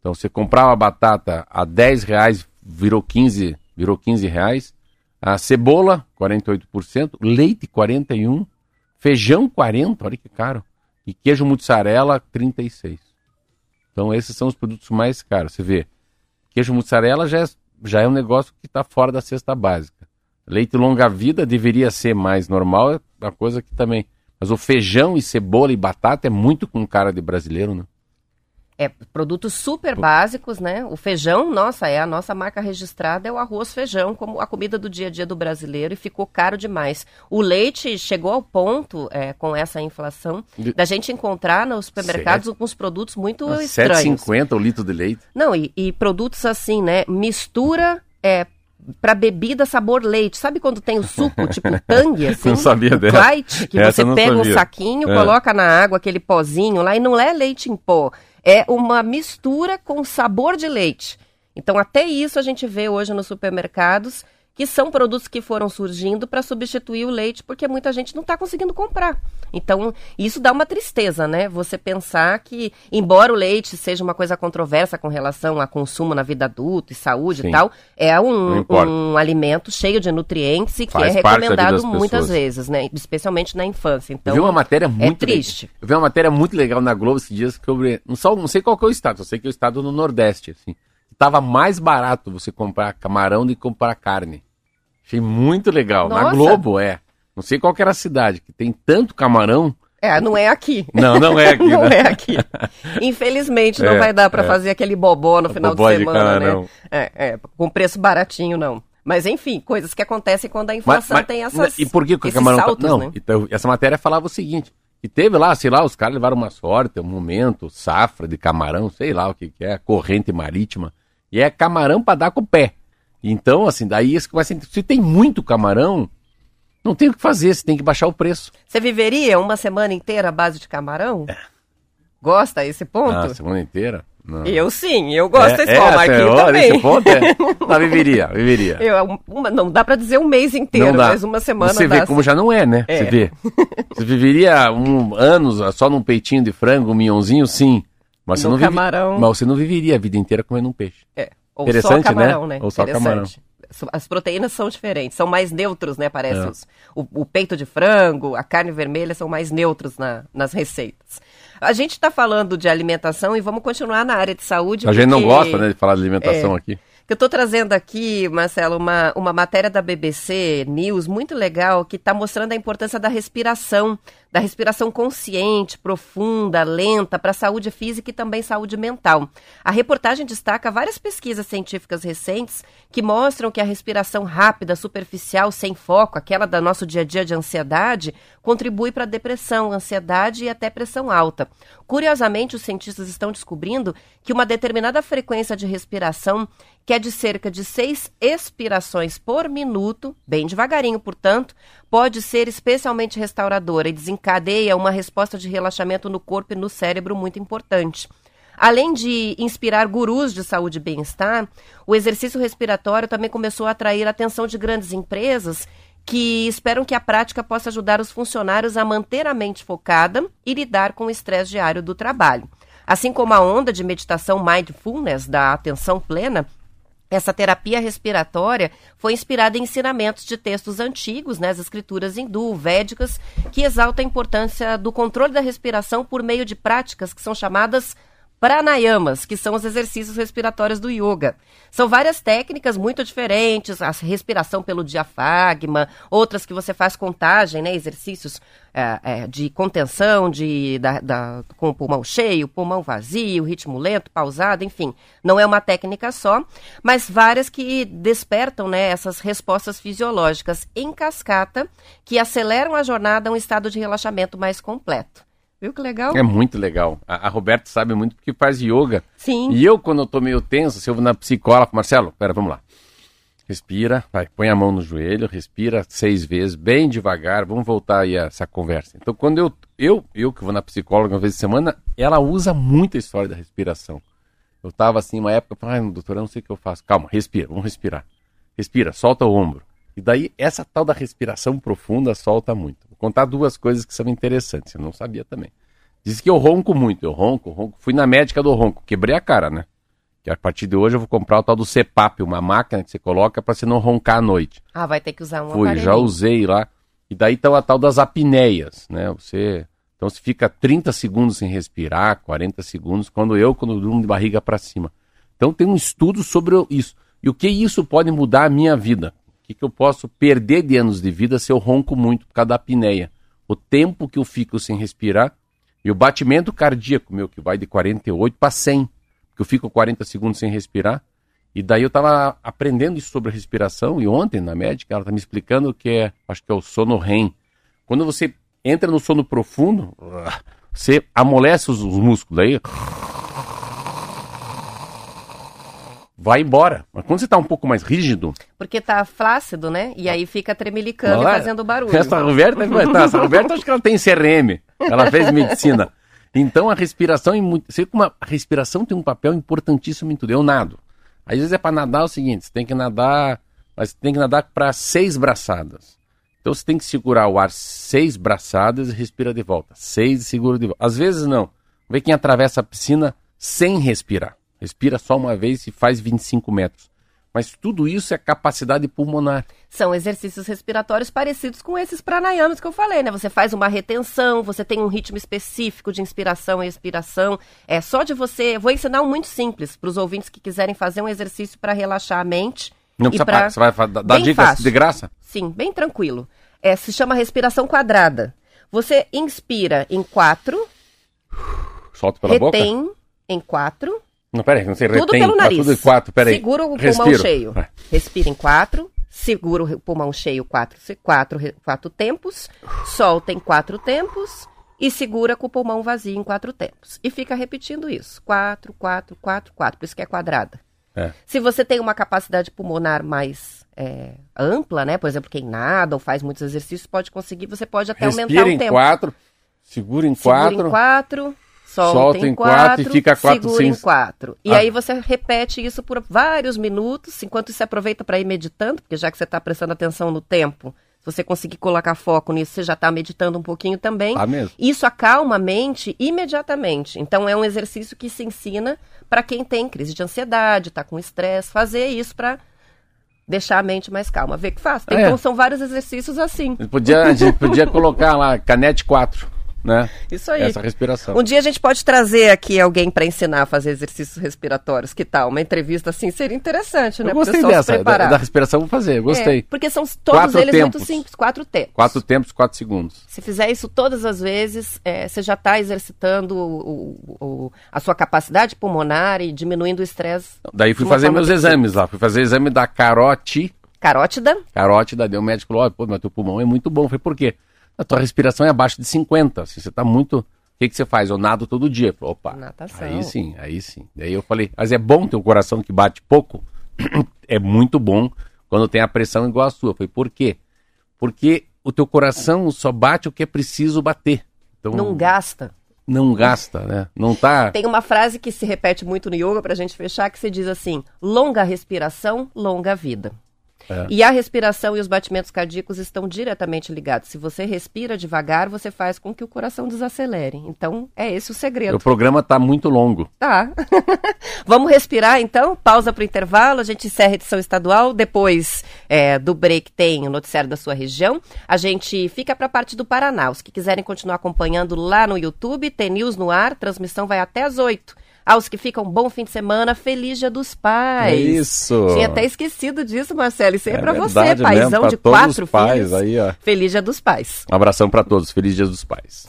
[SPEAKER 2] Então você comprava batata a 10 reais, virou 15, virou 15 reais. A cebola, 48%, leite 41%, feijão 40%, olha que caro. E queijo mussarela, 36%. Então esses são os produtos mais caros. Você vê, queijo mussarela já é, já é um negócio que está fora da cesta básica. Leite longa-vida deveria ser mais normal, é uma coisa que também... Mas o feijão e cebola e batata é muito com cara de brasileiro, né?
[SPEAKER 1] É, produtos super básicos, né? O feijão, nossa, é a nossa marca registrada, é o arroz feijão, como a comida do dia a dia do brasileiro, e ficou caro demais. O leite chegou ao ponto, é, com essa inflação, de... da gente encontrar nos supermercados Sete... alguns produtos muito ah, estranhos.
[SPEAKER 2] 7,50 o litro de leite.
[SPEAKER 1] Não, e, e produtos assim, né? Mistura é, para bebida sabor leite. Sabe quando tem o suco, tipo tangue, assim?
[SPEAKER 2] Não sabia dela.
[SPEAKER 1] Light, que Essa você pega sabia. um saquinho, é. coloca na água aquele pozinho lá e não é leite em pó é uma mistura com sabor de leite. Então, até isso a gente vê hoje nos supermercados, que são produtos que foram surgindo para substituir o leite, porque muita gente não está conseguindo comprar. Então, isso dá uma tristeza, né? Você pensar que, embora o leite seja uma coisa controversa com relação a consumo na vida adulta e saúde Sim. e tal, é um, um alimento cheio de nutrientes e que é recomendado muitas vezes, né? Especialmente na infância. Então,
[SPEAKER 2] eu vi uma matéria é muito
[SPEAKER 1] é triste.
[SPEAKER 2] Eu vi uma matéria muito legal na Globo esses dias eu não, só, não sei qual que é o estado, eu sei que é o estado no Nordeste, assim. Tava mais barato você comprar camarão do que comprar carne. Achei muito legal. Nossa. Na Globo, é. Não sei qual era a cidade, que tem tanto camarão.
[SPEAKER 1] É, não é aqui.
[SPEAKER 2] Não, não é aqui.
[SPEAKER 1] não né? é aqui. Infelizmente, não é, vai dar para é. fazer aquele bobó no final bobó de semana, de né? É, é, com preço baratinho, não. Mas enfim, coisas que acontecem quando a inflação mas, mas, tem essas.
[SPEAKER 2] E por que o camarão. Tá- saltos, não, né? então, essa matéria falava o seguinte: que teve lá, sei lá, os caras levaram uma sorte, um momento, safra de camarão, sei lá o que, que é, corrente marítima. E é camarão para dar com o pé. Então, assim, daí isso vai ser. Se tem muito camarão, não tem o que fazer, você tem que baixar o preço.
[SPEAKER 1] Você viveria uma semana inteira à base de camarão? É. Gosta esse ponto? Ah,
[SPEAKER 2] semana inteira?
[SPEAKER 1] Não. Eu sim, eu gosto é, desse é, é, também. Esse
[SPEAKER 2] ponto é. Não, viveria, viveria.
[SPEAKER 1] Eu, uma, não dá para dizer um mês inteiro, mas uma semana
[SPEAKER 2] Você
[SPEAKER 1] dá
[SPEAKER 2] vê como já não é, né? É. Você vê. Você viveria um, anos só num peitinho de frango, um minhãozinho, sim. Mas você, não camarão... vive, mas você não viveria a vida inteira comendo um peixe.
[SPEAKER 1] É. Ou Interessante, só camarão, né?
[SPEAKER 2] né? Ou só camarão.
[SPEAKER 1] As proteínas são diferentes, são mais neutros, né? Parece. É. Os, o, o, peito de frango, a carne vermelha são mais neutros na, nas receitas. A gente está falando de alimentação e vamos continuar na área de saúde.
[SPEAKER 2] A porque... gente não gosta né, de falar de alimentação é, aqui.
[SPEAKER 1] Eu estou trazendo aqui, Marcelo, uma, uma matéria da BBC News muito legal que está mostrando a importância da respiração, da respiração consciente, profunda, lenta, para a saúde física e também saúde mental. A reportagem destaca várias pesquisas científicas recentes que mostram que a respiração rápida, superficial, sem foco, aquela da nosso dia a dia de ansiedade, contribui para depressão, ansiedade e até pressão alta. Curiosamente, os cientistas estão descobrindo que uma determinada frequência de respiração, que é de cerca de seis expirações por minuto, bem devagarinho, portanto, pode ser especialmente restauradora e desencadeia uma resposta de relaxamento no corpo e no cérebro muito importante. Além de inspirar gurus de saúde e bem-estar, o exercício respiratório também começou a atrair a atenção de grandes empresas que esperam que a prática possa ajudar os funcionários a manter a mente focada e lidar com o estresse diário do trabalho. Assim como a onda de meditação mindfulness da atenção plena, essa terapia respiratória foi inspirada em ensinamentos de textos antigos, né, as escrituras hindu, védicas, que exaltam a importância do controle da respiração por meio de práticas que são chamadas pranayamas, que são os exercícios respiratórios do yoga. São várias técnicas muito diferentes, a respiração pelo diafragma, outras que você faz contagem, né, exercícios é, é, de contenção, de, da, da, com o pulmão cheio, pulmão vazio, ritmo lento, pausado, enfim. Não é uma técnica só, mas várias que despertam né, essas respostas fisiológicas em cascata que aceleram a jornada a um estado de relaxamento mais completo. Viu que legal?
[SPEAKER 2] É muito legal. A, a Roberta sabe muito porque faz yoga.
[SPEAKER 1] Sim.
[SPEAKER 2] E eu, quando eu tô meio tenso, se eu vou na psicóloga, Marcelo, pera, vamos lá. Respira, vai, põe a mão no joelho, respira seis vezes, bem devagar, vamos voltar aí a essa conversa. Então, quando eu, eu, eu que vou na psicóloga uma vez por semana, ela usa muito a história da respiração. Eu tava assim, uma época, ai, doutor, eu não sei o que eu faço. Calma, respira, vamos respirar. Respira, solta o ombro. E daí, essa tal da respiração profunda solta muito. Contar duas coisas que são interessantes, eu não sabia também. Diz que eu ronco muito, eu ronco, ronco. Fui na médica do ronco, quebrei a cara, né? Que a partir de hoje eu vou comprar o tal do CPAP, uma máquina que você coloca para você não roncar à noite.
[SPEAKER 1] Ah, vai ter que usar um
[SPEAKER 2] Fui, já usei lá. E daí tá a tal das apneias, né? Você então você fica 30 segundos sem respirar, 40 segundos, quando eu, quando durmo de barriga para cima. Então tem um estudo sobre isso. E o que isso pode mudar a minha vida? Que, que eu posso perder de anos de vida se eu ronco muito por causa da apneia? O tempo que eu fico sem respirar e o batimento cardíaco meu, que vai de 48 para 100, que eu fico 40 segundos sem respirar. E daí eu estava aprendendo isso sobre a respiração, e ontem na médica ela está me explicando que é, acho que é o sono REM. Quando você entra no sono profundo, você amolece os, os músculos, aí vai embora. Mas quando você está um pouco mais rígido.
[SPEAKER 1] Porque tá flácido, né? E aí fica tremelicando e fazendo barulho.
[SPEAKER 2] Essa Roberta, tá, essa Roberta acho que ela tem CRM. Ela fez medicina. Então a respiração é muito. Você uma a respiração tem um papel importantíssimo em tudo. Eu nado. Às vezes é para nadar o seguinte: você tem que nadar, mas tem que nadar para seis braçadas. Então você tem que segurar o ar seis braçadas e respira de volta. Seis e segura de volta. Às vezes não. Vê quem atravessa a piscina sem respirar. Respira só uma vez e faz 25 metros. Mas tudo isso é capacidade pulmonar.
[SPEAKER 1] São exercícios respiratórios parecidos com esses pranayamas que eu falei, né? Você faz uma retenção, você tem um ritmo específico de inspiração e expiração. É só de você. Vou ensinar um muito simples para os ouvintes que quiserem fazer um exercício para relaxar a mente.
[SPEAKER 2] Não precisa pra... Você vai dar dicas fácil. de graça?
[SPEAKER 1] Sim, bem tranquilo. É, se chama respiração quadrada. Você inspira em quatro.
[SPEAKER 2] Solta pela retém boca?
[SPEAKER 1] Retém em quatro
[SPEAKER 2] não, peraí, não sei,
[SPEAKER 1] Tudo retém, pelo nariz.
[SPEAKER 2] tudo em quatro, peraí.
[SPEAKER 1] Segura o Respiro. pulmão cheio. Respira em quatro. Segura o pulmão cheio quatro, quatro, quatro tempos. Solta em quatro tempos. E segura com o pulmão vazio em quatro tempos. E fica repetindo isso. Quatro, quatro, quatro, quatro. Por isso que é quadrada. É. Se você tem uma capacidade pulmonar mais é, ampla, né? Por exemplo, quem nada ou faz muitos exercícios, pode conseguir. Você pode até
[SPEAKER 2] Respira
[SPEAKER 1] aumentar o
[SPEAKER 2] em
[SPEAKER 1] tempo.
[SPEAKER 2] Quatro, segura em quatro.
[SPEAKER 1] Segura em quatro solta,
[SPEAKER 2] solta em, quatro, quatro, e fica quatro
[SPEAKER 1] segura sem... em quatro. E ah. aí você repete isso por vários minutos, enquanto você aproveita para ir meditando, porque já que você está prestando atenção no tempo, se você conseguir colocar foco nisso, você já está meditando um pouquinho também.
[SPEAKER 2] Tá mesmo.
[SPEAKER 1] Isso acalma a mente imediatamente. Então é um exercício que se ensina para quem tem crise de ansiedade, está com estresse, fazer isso para deixar a mente mais calma. Vê que faz. É. Então são vários exercícios assim.
[SPEAKER 2] Podia, a gente podia colocar lá, canete 4 né?
[SPEAKER 1] Isso aí.
[SPEAKER 2] Essa respiração.
[SPEAKER 1] Um dia a gente pode trazer aqui alguém para ensinar a fazer exercícios respiratórios. Que tal? Uma entrevista assim seria interessante, né?
[SPEAKER 2] Eu gostei dessa, da, da, respiração vou fazer, gostei. É,
[SPEAKER 1] porque são todos quatro eles tempos. muito simples, quatro tempos.
[SPEAKER 2] Quatro tempos, quatro segundos.
[SPEAKER 1] Se fizer isso todas as vezes, é, você já está exercitando o, o, a sua capacidade pulmonar e diminuindo o estresse.
[SPEAKER 2] Daí fui fazer meus exames lá, fui fazer exame da carote.
[SPEAKER 1] Carótida?
[SPEAKER 2] Carótida, deu o médico falou, pô, mas teu pulmão é muito bom. Foi por quê? A tua respiração é abaixo de 50. Assim, você está muito. O que, que você faz? Eu nado todo dia. Opa,
[SPEAKER 1] Natação.
[SPEAKER 2] aí sim, aí sim. Daí eu falei, mas é bom ter um coração que bate pouco? é muito bom quando tem a pressão igual a sua. Foi por quê? Porque o teu coração só bate o que é preciso bater.
[SPEAKER 1] Então, não gasta.
[SPEAKER 2] Não gasta, né? Não tá.
[SPEAKER 1] Tem uma frase que se repete muito no yoga pra gente fechar que se diz assim: longa respiração, longa vida. É. E a respiração e os batimentos cardíacos estão diretamente ligados. Se você respira devagar, você faz com que o coração desacelere. Então, é esse o segredo.
[SPEAKER 2] O programa está muito longo.
[SPEAKER 1] Tá. Vamos respirar então? Pausa para o intervalo. A gente encerra a edição estadual. Depois é, do break tem o noticiário da sua região. A gente fica para a parte do Paraná. Os que quiserem continuar acompanhando lá no YouTube, tem News no ar. Transmissão vai até às 8 Aos que ficam, bom fim de semana, feliz dia dos pais.
[SPEAKER 2] Isso.
[SPEAKER 1] Tinha até esquecido disso, Marcelo. Isso aí é,
[SPEAKER 2] É
[SPEAKER 1] pra você, paizão
[SPEAKER 2] mesmo,
[SPEAKER 1] de quatro
[SPEAKER 2] pais
[SPEAKER 1] filhos.
[SPEAKER 2] aí, ó.
[SPEAKER 1] Feliz dia dos pais.
[SPEAKER 2] Um abração pra todos. Feliz Dia dos Pais.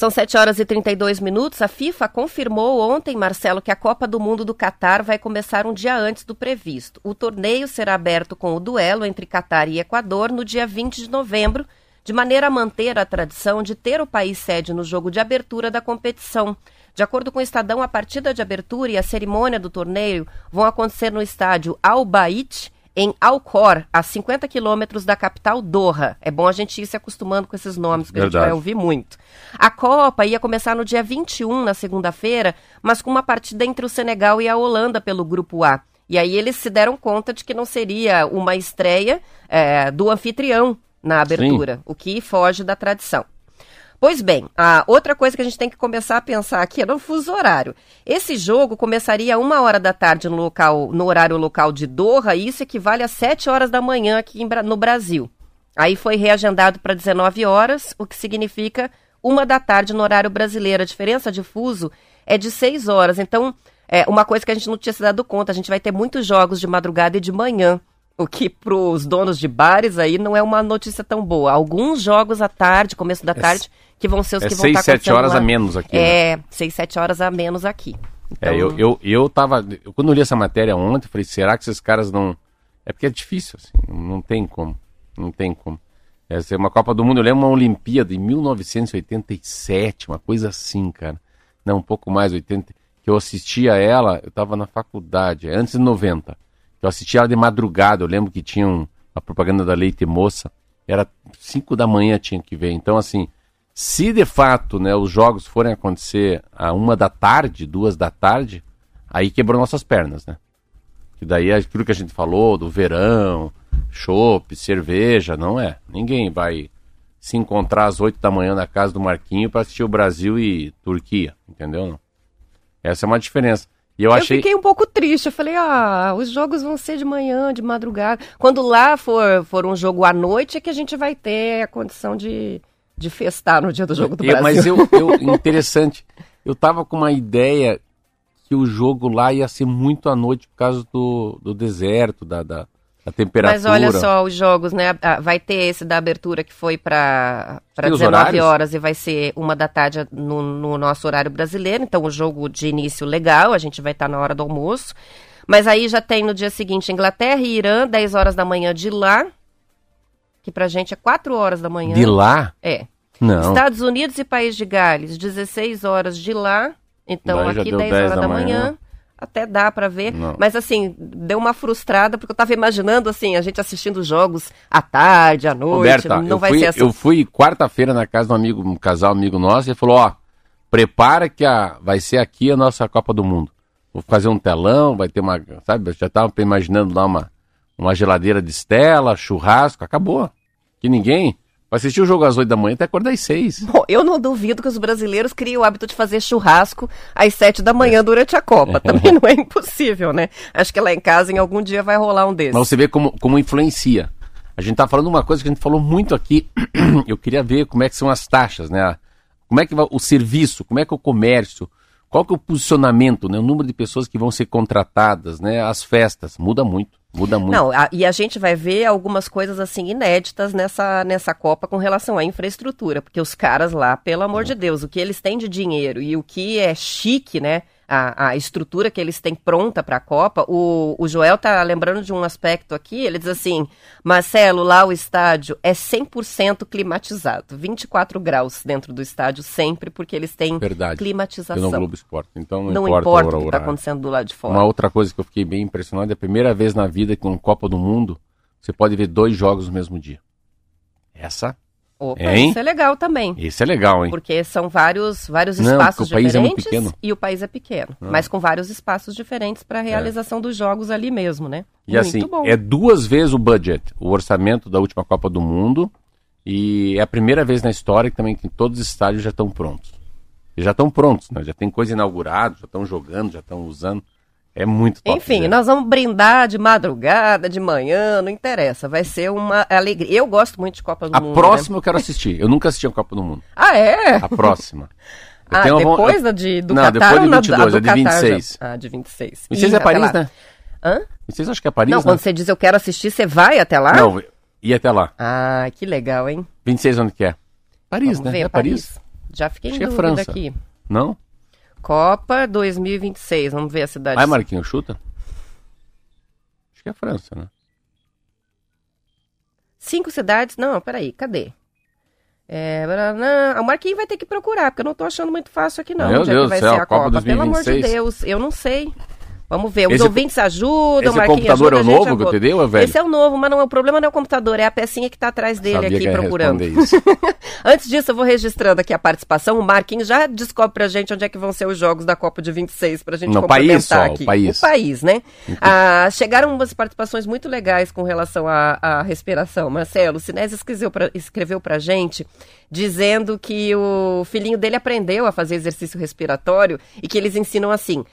[SPEAKER 1] São 7 horas e 32 minutos. A FIFA confirmou ontem, Marcelo, que a Copa do Mundo do Catar vai começar um dia antes do previsto. O torneio será aberto com o duelo entre Catar e Equador no dia 20 de novembro, de maneira a manter a tradição de ter o país sede no jogo de abertura da competição. De acordo com o Estadão, a partida de abertura e a cerimônia do torneio vão acontecer no estádio Al Bait, em Alcor, a 50 quilômetros da capital Doha. É bom a gente ir se acostumando com esses nomes, que a gente
[SPEAKER 2] Verdade.
[SPEAKER 1] vai ouvir muito. A Copa ia começar no dia 21, na segunda-feira, mas com uma partida entre o Senegal e a Holanda pelo Grupo A. E aí eles se deram conta de que não seria uma estreia eh, do anfitrião na abertura, o que foge da tradição. Pois bem, a outra coisa que a gente tem que começar a pensar aqui é no fuso horário. Esse jogo começaria uma hora da tarde no, local, no horário local de Doha, e isso equivale a 7 horas da manhã aqui no Brasil. Aí foi reagendado para 19 horas, o que significa uma da tarde no horário brasileiro. A diferença de fuso é de 6 horas. Então, é uma coisa que a gente não tinha se dado conta, a gente vai ter muitos jogos de madrugada e de manhã. O que para os donos de bares aí não é uma notícia tão boa. Alguns jogos à tarde, começo da tarde, que vão ser os
[SPEAKER 2] é
[SPEAKER 1] que vão
[SPEAKER 2] seis,
[SPEAKER 1] estar
[SPEAKER 2] sete
[SPEAKER 1] acontecendo
[SPEAKER 2] horas
[SPEAKER 1] lá.
[SPEAKER 2] a menos aqui, né?
[SPEAKER 1] É, seis, sete horas a menos aqui. Então,
[SPEAKER 2] É, eu, eu, eu tava. eu- quando eu li essa matéria ontem, eu falei, será que esses caras não. É porque é difícil, assim, não, tem como. Não tem como. Essa é uma Copa do Mundo, eu lembro uma Olimpíada em 1987, uma coisa assim, cara. Não, um pouco mais, 80. Que eu assistia ela, eu tava na faculdade, é antes de 90. Eu assistia ela de madrugada, eu lembro que tinha um, a propaganda da Leite Moça, era 5 da manhã tinha que ver. Então, assim, se de fato né, os jogos forem acontecer a uma da tarde, duas da tarde, aí quebrou nossas pernas, né? Que daí é aquilo que a gente falou do verão, chopp, cerveja, não é. Ninguém vai se encontrar às 8 da manhã na casa do Marquinho para assistir o Brasil e Turquia, entendeu? Essa é uma diferença. E eu,
[SPEAKER 1] Eu
[SPEAKER 2] achei.
[SPEAKER 1] fiquei um pouco triste. Eu falei, ah, os jogos vão ser de manhã, de madrugada. Quando lá for, for um jogo à noite, é que a gente vai ter a condição de, de festar no dia do jogo do
[SPEAKER 2] Eu-
[SPEAKER 1] Brasil.
[SPEAKER 2] mas eu, eu- interessante, eu tava com uma ideia que o jogo lá ia ser muito à noite por causa do, do deserto, da, da, da temperatura.
[SPEAKER 1] Mas olha só os jogos, né? Vai ter esse da abertura que foi para
[SPEAKER 2] Tem os
[SPEAKER 1] 19
[SPEAKER 2] horários?
[SPEAKER 1] horas e vai ser uma da tarde no, no nosso horário brasileiro. Então, o jogo de início legal, a gente vai estar na hora do almoço. Mas aí já tem no dia seguinte Inglaterra e Irã, 10 horas da manhã de lá. Que pra gente é 4 horas da manhã.
[SPEAKER 2] De lá?
[SPEAKER 1] É.
[SPEAKER 2] Não.
[SPEAKER 1] Estados Unidos e País de Gales, 16 horas de lá. Então aqui
[SPEAKER 2] deu
[SPEAKER 1] 10
[SPEAKER 2] 10
[SPEAKER 1] horas
[SPEAKER 2] da
[SPEAKER 1] da manhã.
[SPEAKER 2] manhã.
[SPEAKER 1] Até dá pra ver.
[SPEAKER 2] Não.
[SPEAKER 1] Mas assim, deu uma frustrada, porque eu tava imaginando assim, a gente assistindo jogos à tarde, à noite.
[SPEAKER 2] Roberta,
[SPEAKER 1] não vai
[SPEAKER 2] fui,
[SPEAKER 1] ser assim.
[SPEAKER 2] eu fui quarta-feira na casa de um amigo, um casal amigo nosso, e ele falou, ó, prepara que a, vai ser aqui a nossa Copa do Mundo. Vou fazer um telão, vai ter uma, sabe, eu já tava imaginando lá uma, uma geladeira de estela, churrasco, acabou. Que ninguém vai assistir o jogo às oito da manhã até acordar às seis.
[SPEAKER 1] Bom, eu não duvido que os brasileiros criem o hábito de fazer churrasco às sete da
[SPEAKER 2] É.
[SPEAKER 1] manhã durante a Copa. Também não é impossível, né? Acho que lá em casa, em algum dia, vai rolar um desses.
[SPEAKER 2] Mas você vê como, como influencia. A gente tá falando uma coisa que a gente falou muito aqui. Eu queria ver como é que são as taxas, né? Como é que vai o serviço, como é que é o comércio, qual que é o posicionamento, né? O número de pessoas que vão ser contratadas, né? As festas, muda muito, muda muito.
[SPEAKER 1] Não, a- e a gente vai ver algumas coisas assim inéditas nessa, nessa Copa com relação à infraestrutura, porque os caras lá, pelo amor de Deus, o que eles têm de dinheiro e o que é chique, né? A, a estrutura que eles têm pronta para a Copa. O, o Joel tá lembrando de um aspecto aqui, ele diz assim: Marcelo, lá o estádio é 100% climatizado, 24 graus dentro do estádio sempre, porque eles têm
[SPEAKER 2] Verdade.
[SPEAKER 1] Climatização.
[SPEAKER 2] no Globo Esporte, então não,
[SPEAKER 1] Não
[SPEAKER 2] importa,
[SPEAKER 1] importa o que está acontecendo do lado de fora.
[SPEAKER 2] Uma outra coisa que eu fiquei bem impressionado é a primeira vez na vida que numa Copa do Mundo você pode ver dois jogos no mesmo dia. Essa,
[SPEAKER 1] Opa,
[SPEAKER 2] Hein?
[SPEAKER 1] isso é legal também.
[SPEAKER 2] esse é legal, hein?
[SPEAKER 1] Porque são vários, vários espaços
[SPEAKER 2] é
[SPEAKER 1] diferentes
[SPEAKER 2] pequeno.
[SPEAKER 1] e o país é pequeno.
[SPEAKER 2] Ah.
[SPEAKER 1] Mas com vários espaços diferentes para a realização dos jogos ali mesmo, né?
[SPEAKER 2] E
[SPEAKER 1] Muito
[SPEAKER 2] assim,
[SPEAKER 1] bom.
[SPEAKER 2] é duas vezes o budget, o orçamento da última Copa do Mundo. E é a primeira vez na história que também que todos os estádios já estão prontos. E já estão prontos, né? Já tem coisa inaugurada, já estão jogando, já estão usando. É muito top.
[SPEAKER 1] Enfim,
[SPEAKER 2] né?
[SPEAKER 1] nós vamos brindar de madrugada, de manhã, não interessa. Vai ser uma alegria. Eu gosto muito de Copa do
[SPEAKER 2] A
[SPEAKER 1] Mundo.
[SPEAKER 2] próxima
[SPEAKER 1] né?
[SPEAKER 2] eu quero assistir. Eu nunca assisti a Copa do Mundo.
[SPEAKER 1] Ah, é?
[SPEAKER 2] A próxima. Eu
[SPEAKER 1] Ah,
[SPEAKER 2] uma von-
[SPEAKER 1] depois da de, do
[SPEAKER 2] Não,
[SPEAKER 1] Catar
[SPEAKER 2] depois
[SPEAKER 1] ou
[SPEAKER 2] de
[SPEAKER 1] na-
[SPEAKER 2] 22,
[SPEAKER 1] a do
[SPEAKER 2] é de
[SPEAKER 1] Catar já?
[SPEAKER 2] 26.
[SPEAKER 1] Ah, de 26.
[SPEAKER 2] 26
[SPEAKER 1] Ih,
[SPEAKER 2] é Paris, né?
[SPEAKER 1] Hã?
[SPEAKER 2] Vocês acham que é Paris,
[SPEAKER 1] não,
[SPEAKER 2] né?
[SPEAKER 1] quando você diz eu quero assistir, você vai até lá?
[SPEAKER 2] Não, ia até lá.
[SPEAKER 1] Ah, que legal, hein?
[SPEAKER 2] 26 onde que é? Paris,
[SPEAKER 1] Vamos
[SPEAKER 2] né?
[SPEAKER 1] ver,
[SPEAKER 2] é Paris.
[SPEAKER 1] Já fiquei
[SPEAKER 2] Acho
[SPEAKER 1] em
[SPEAKER 2] é
[SPEAKER 1] dúvida
[SPEAKER 2] França.
[SPEAKER 1] aqui.
[SPEAKER 2] Não?
[SPEAKER 1] Copa 2026, vamos ver a cidade.
[SPEAKER 2] Vai, Marquinhos, chuta. Acho que é França, né?
[SPEAKER 1] Cinco cidades? Não, peraí, cadê? É, Braná- o Marquinhos vai ter que procurar, porque eu não tô achando muito fácil aqui, não.
[SPEAKER 2] Meu
[SPEAKER 1] onde é
[SPEAKER 2] Deus
[SPEAKER 1] que vai
[SPEAKER 2] do céu,
[SPEAKER 1] ser a
[SPEAKER 2] Copa
[SPEAKER 1] Copa? Pelo amor de
[SPEAKER 2] 2026.
[SPEAKER 1] Deus, eu não sei. Vamos ver. Os
[SPEAKER 2] Esse-
[SPEAKER 1] ouvintes ajudam,
[SPEAKER 2] esse
[SPEAKER 1] o
[SPEAKER 2] computador
[SPEAKER 1] ajuda,
[SPEAKER 2] é o novo que eu te dei ou é velho?
[SPEAKER 1] Esse é o novo, mas não, o problema não é o computador, é a pecinha que tá atrás dele
[SPEAKER 2] Sabia
[SPEAKER 1] aqui procurando. Antes disso, eu vou registrando aqui a participação. O Marquinhos já descobre pra gente onde é que vão ser os jogos da Copa de 26 pra gente
[SPEAKER 2] No
[SPEAKER 1] complementar
[SPEAKER 2] país só, o
[SPEAKER 1] aqui.
[SPEAKER 2] país.
[SPEAKER 1] O país, né? Ah, chegaram umas participações muito legais com relação à, à respiração. Marcelo, o Sinés escreveu pra, escreveu pra gente dizendo que o filhinho dele aprendeu a fazer exercício respiratório e que eles ensinam assim.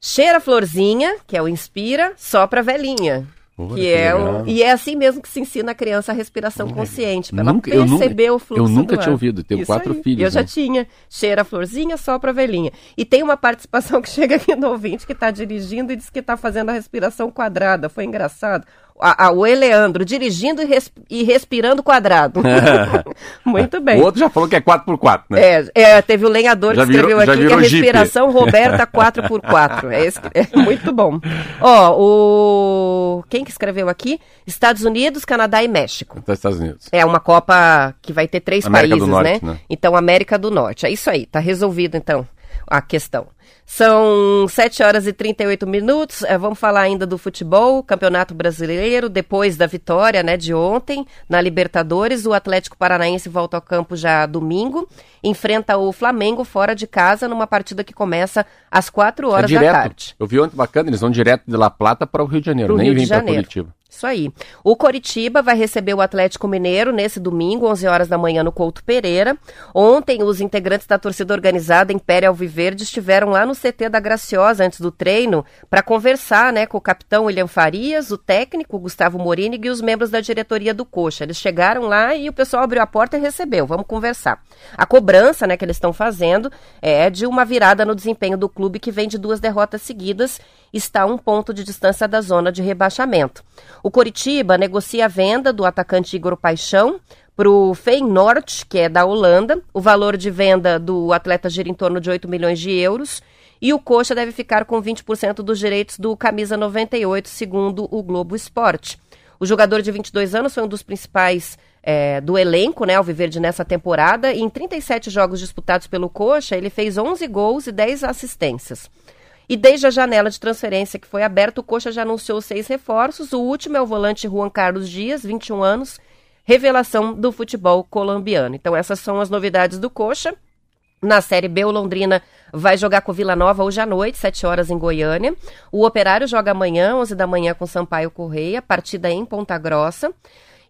[SPEAKER 1] Cheira a florzinha, que é o inspira, sopra a velhinha. Que
[SPEAKER 2] que
[SPEAKER 1] é o, e é assim mesmo que se ensina a criança a respiração consciente, para ela
[SPEAKER 2] eu nunca-
[SPEAKER 1] perceber o fluxo
[SPEAKER 2] eu nunca tinha ouvido, tenho
[SPEAKER 1] Isso
[SPEAKER 2] quatro
[SPEAKER 1] aí.
[SPEAKER 2] filhos,
[SPEAKER 1] Eu já
[SPEAKER 2] né?
[SPEAKER 1] tinha. Cheira a florzinha, sopra a velhinha. E tem uma participação que chega aqui no ouvinte que está dirigindo e diz que está fazendo a respiração quadrada. Foi engraçado. A, a, o Eleandro dirigindo e, res- e respirando quadrado. Muito bem.
[SPEAKER 2] O outro já falou que é 4x4, né?
[SPEAKER 1] É, é, teve o lenhador
[SPEAKER 2] Já
[SPEAKER 1] que escreveu
[SPEAKER 2] virou-
[SPEAKER 1] aqui que é a
[SPEAKER 2] virou Jeep.
[SPEAKER 1] respiração Roberta 4x4. É, esse- é muito bom. Ó, o. Quem que escreveu aqui? Estados Unidos, Canadá e México.
[SPEAKER 2] Dos Estados Unidos.
[SPEAKER 1] É uma Copa que vai ter três
[SPEAKER 2] América
[SPEAKER 1] países,
[SPEAKER 2] Norte,
[SPEAKER 1] né?
[SPEAKER 2] né?
[SPEAKER 1] Então, América do Norte. É isso aí, tá resolvido então a questão. São 7 horas e 38 minutos. eh, vamos falar ainda do futebol, Campeonato Brasileiro, depois da vitória né, de ontem na Libertadores. O Atlético Paranaense volta ao campo já domingo. Enfrenta o Flamengo fora de casa numa partida que começa às 4
[SPEAKER 2] É
[SPEAKER 1] horas
[SPEAKER 2] direto.
[SPEAKER 1] da tarde.
[SPEAKER 2] Eu vi ontem bacana, eles vão direto de La Plata para o Rio de Janeiro,
[SPEAKER 1] Pro
[SPEAKER 2] nem vêm para. Curitiba.
[SPEAKER 1] Isso aí. O Coritiba vai receber o Atlético Mineiro nesse domingo, 11 horas da manhã, no Couto Pereira. Ontem, os integrantes da torcida organizada Império Alviverde estiveram lá no CT da Graciosa antes do treino para conversar né, com o capitão William Farias, o técnico Gustavo Morini e os membros da diretoria do Coxa. Eles chegaram lá e o pessoal abriu a porta e recebeu. Vamos conversar. A cobrança né, que eles estão fazendo é de uma virada no desempenho do clube que vem de duas derrotas seguidas está a um ponto de distância da zona de rebaixamento. O Coritiba negocia a venda do atacante Igor Paixão para o Feyenoord, que é da Holanda. O valor de venda do atleta gira em torno de 8 milhões de euros. E o Coxa deve ficar com 20% dos direitos do Camisa 98, segundo o Globo Esporte. O jogador de 22 anos foi um dos principais é, do elenco, né, Alviverde, nessa temporada. E em 37 jogos disputados pelo Coxa, ele fez 11 gols e 10 assistências. E desde a janela de transferência que foi aberta, o Coxa já anunciou seis reforços. O último é o volante Juan Carlos Dias, 21 anos, revelação do futebol colombiano. Então, essas são as novidades do Coxa. Na Série B, o Londrina vai jogar com o Vila Nova hoje à noite, 7 horas em Goiânia. O Operário joga amanhã, 11 da manhã, com Sampaio Correia, partida em Ponta Grossa.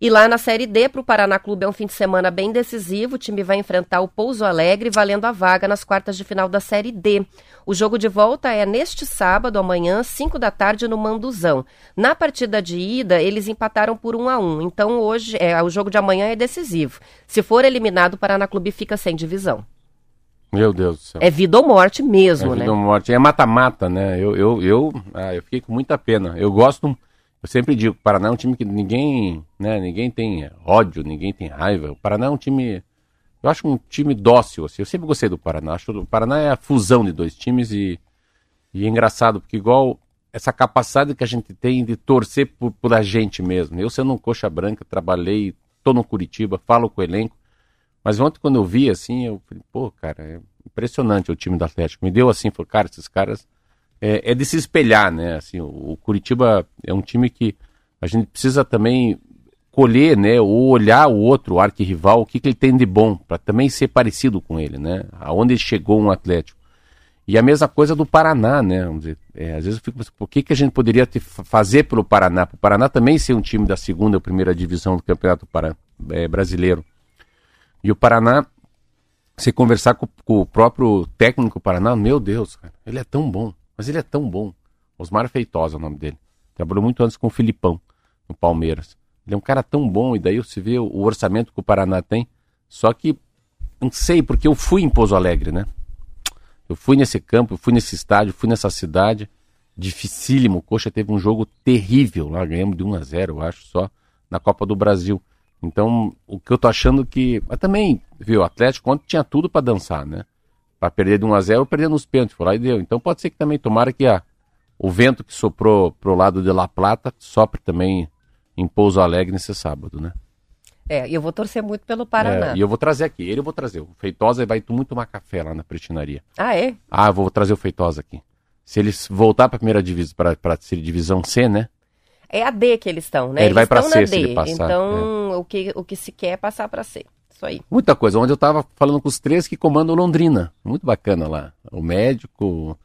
[SPEAKER 1] E lá na Série D, para o Paraná Clube, é um fim de semana bem decisivo. O time vai enfrentar o Pouso Alegre, valendo a vaga nas quartas de final da Série D. O jogo de volta é neste sábado, amanhã, 5 da tarde, no Manduzão. Na partida de ida, eles empataram por 1 a 1 Então, hoje, é, o jogo de amanhã é decisivo. Se for eliminado, o Paraná Clube fica sem divisão.
[SPEAKER 2] Meu Deus do céu.
[SPEAKER 1] É vida ou morte mesmo,
[SPEAKER 2] É
[SPEAKER 1] né?
[SPEAKER 2] vida ou morte. É mata-mata, né? Eu, eu, eu, ah, eu fiquei com muita pena. Eu gosto, eu sempre digo, o Paraná é um time que ninguém, né? Ninguém tem ódio, ninguém tem raiva. O Paraná é um time, eu acho um time dócil, assim. Eu sempre gostei do Paraná. Acho o Paraná é a fusão de dois times e, e é engraçado, porque igual essa capacidade que a gente tem de torcer por, por a gente mesmo. Eu sendo um coxa branca, trabalhei, tô no Curitiba, falo com o elenco. Mas ontem, quando eu vi, assim, eu falei, pô, cara, é impressionante o time do Atlético. Me deu assim, falei, cara, esses caras. É, é de se espelhar, né? Assim, o, o Curitiba é um time que a gente precisa também colher, né? Ou olhar o outro, o arquirrival, o que, que ele tem de bom, para também ser parecido com ele, né? Aonde chegou um Atlético. E a mesma coisa do Paraná, né? Vamos dizer, é, às vezes eu fico pensando, por que, que a gente poderia ter, fazer pelo Paraná? Para o Paraná também ser um time da segunda ou primeira divisão do Campeonato para, é, Brasileiro. E o Paraná você conversar com, com o próprio técnico do Paraná, meu Deus, cara, ele é tão bom, mas ele é tão bom. Osmar Feitosa é o nome dele. Trabalhou muito antes com o Filipão, no Palmeiras. Ele é um cara tão bom, e daí você vê o, orçamento que o Paraná tem. Só que, não sei, porque eu fui em Pouso Alegre, né? Eu fui nesse campo, eu fui nesse estádio, fui nessa cidade. Dificílimo. O Coxa teve um jogo terrível lá, ganhamos de 1 a 0 eu acho, só, na Copa do Brasil. Então, o que eu tô achando que. Mas também, viu, o Atlético ontem tinha tudo para dançar, né? Para perder de 1 a 0 perder nos pênaltis, foi lá e deu. Então pode ser que também, tomara que a, o vento que soprou pro lado de La Plata sopre também em Pouso Alegre nesse sábado, né?
[SPEAKER 1] É, e eu vou torcer muito pelo Paraná.
[SPEAKER 2] É, e eu vou trazer aqui, ele eu vou trazer. O Feitosa vai muito tomar café lá na pretinaria.
[SPEAKER 1] Ah, é?
[SPEAKER 2] Ah, eu vou trazer o Feitosa aqui. Se eles voltar para a primeira divisão, para divisão C, né?
[SPEAKER 1] É a D que eles estão, né?
[SPEAKER 2] É, ele vai
[SPEAKER 1] eles
[SPEAKER 2] pra
[SPEAKER 1] estão
[SPEAKER 2] C
[SPEAKER 1] na
[SPEAKER 2] se ele
[SPEAKER 1] D.
[SPEAKER 2] passar,
[SPEAKER 1] então, o, que, o que se quer é passar para C. Isso aí.
[SPEAKER 2] Muita coisa. Onde eu tava falando com os três que comandam Londrina. Muito bacana lá. O médico,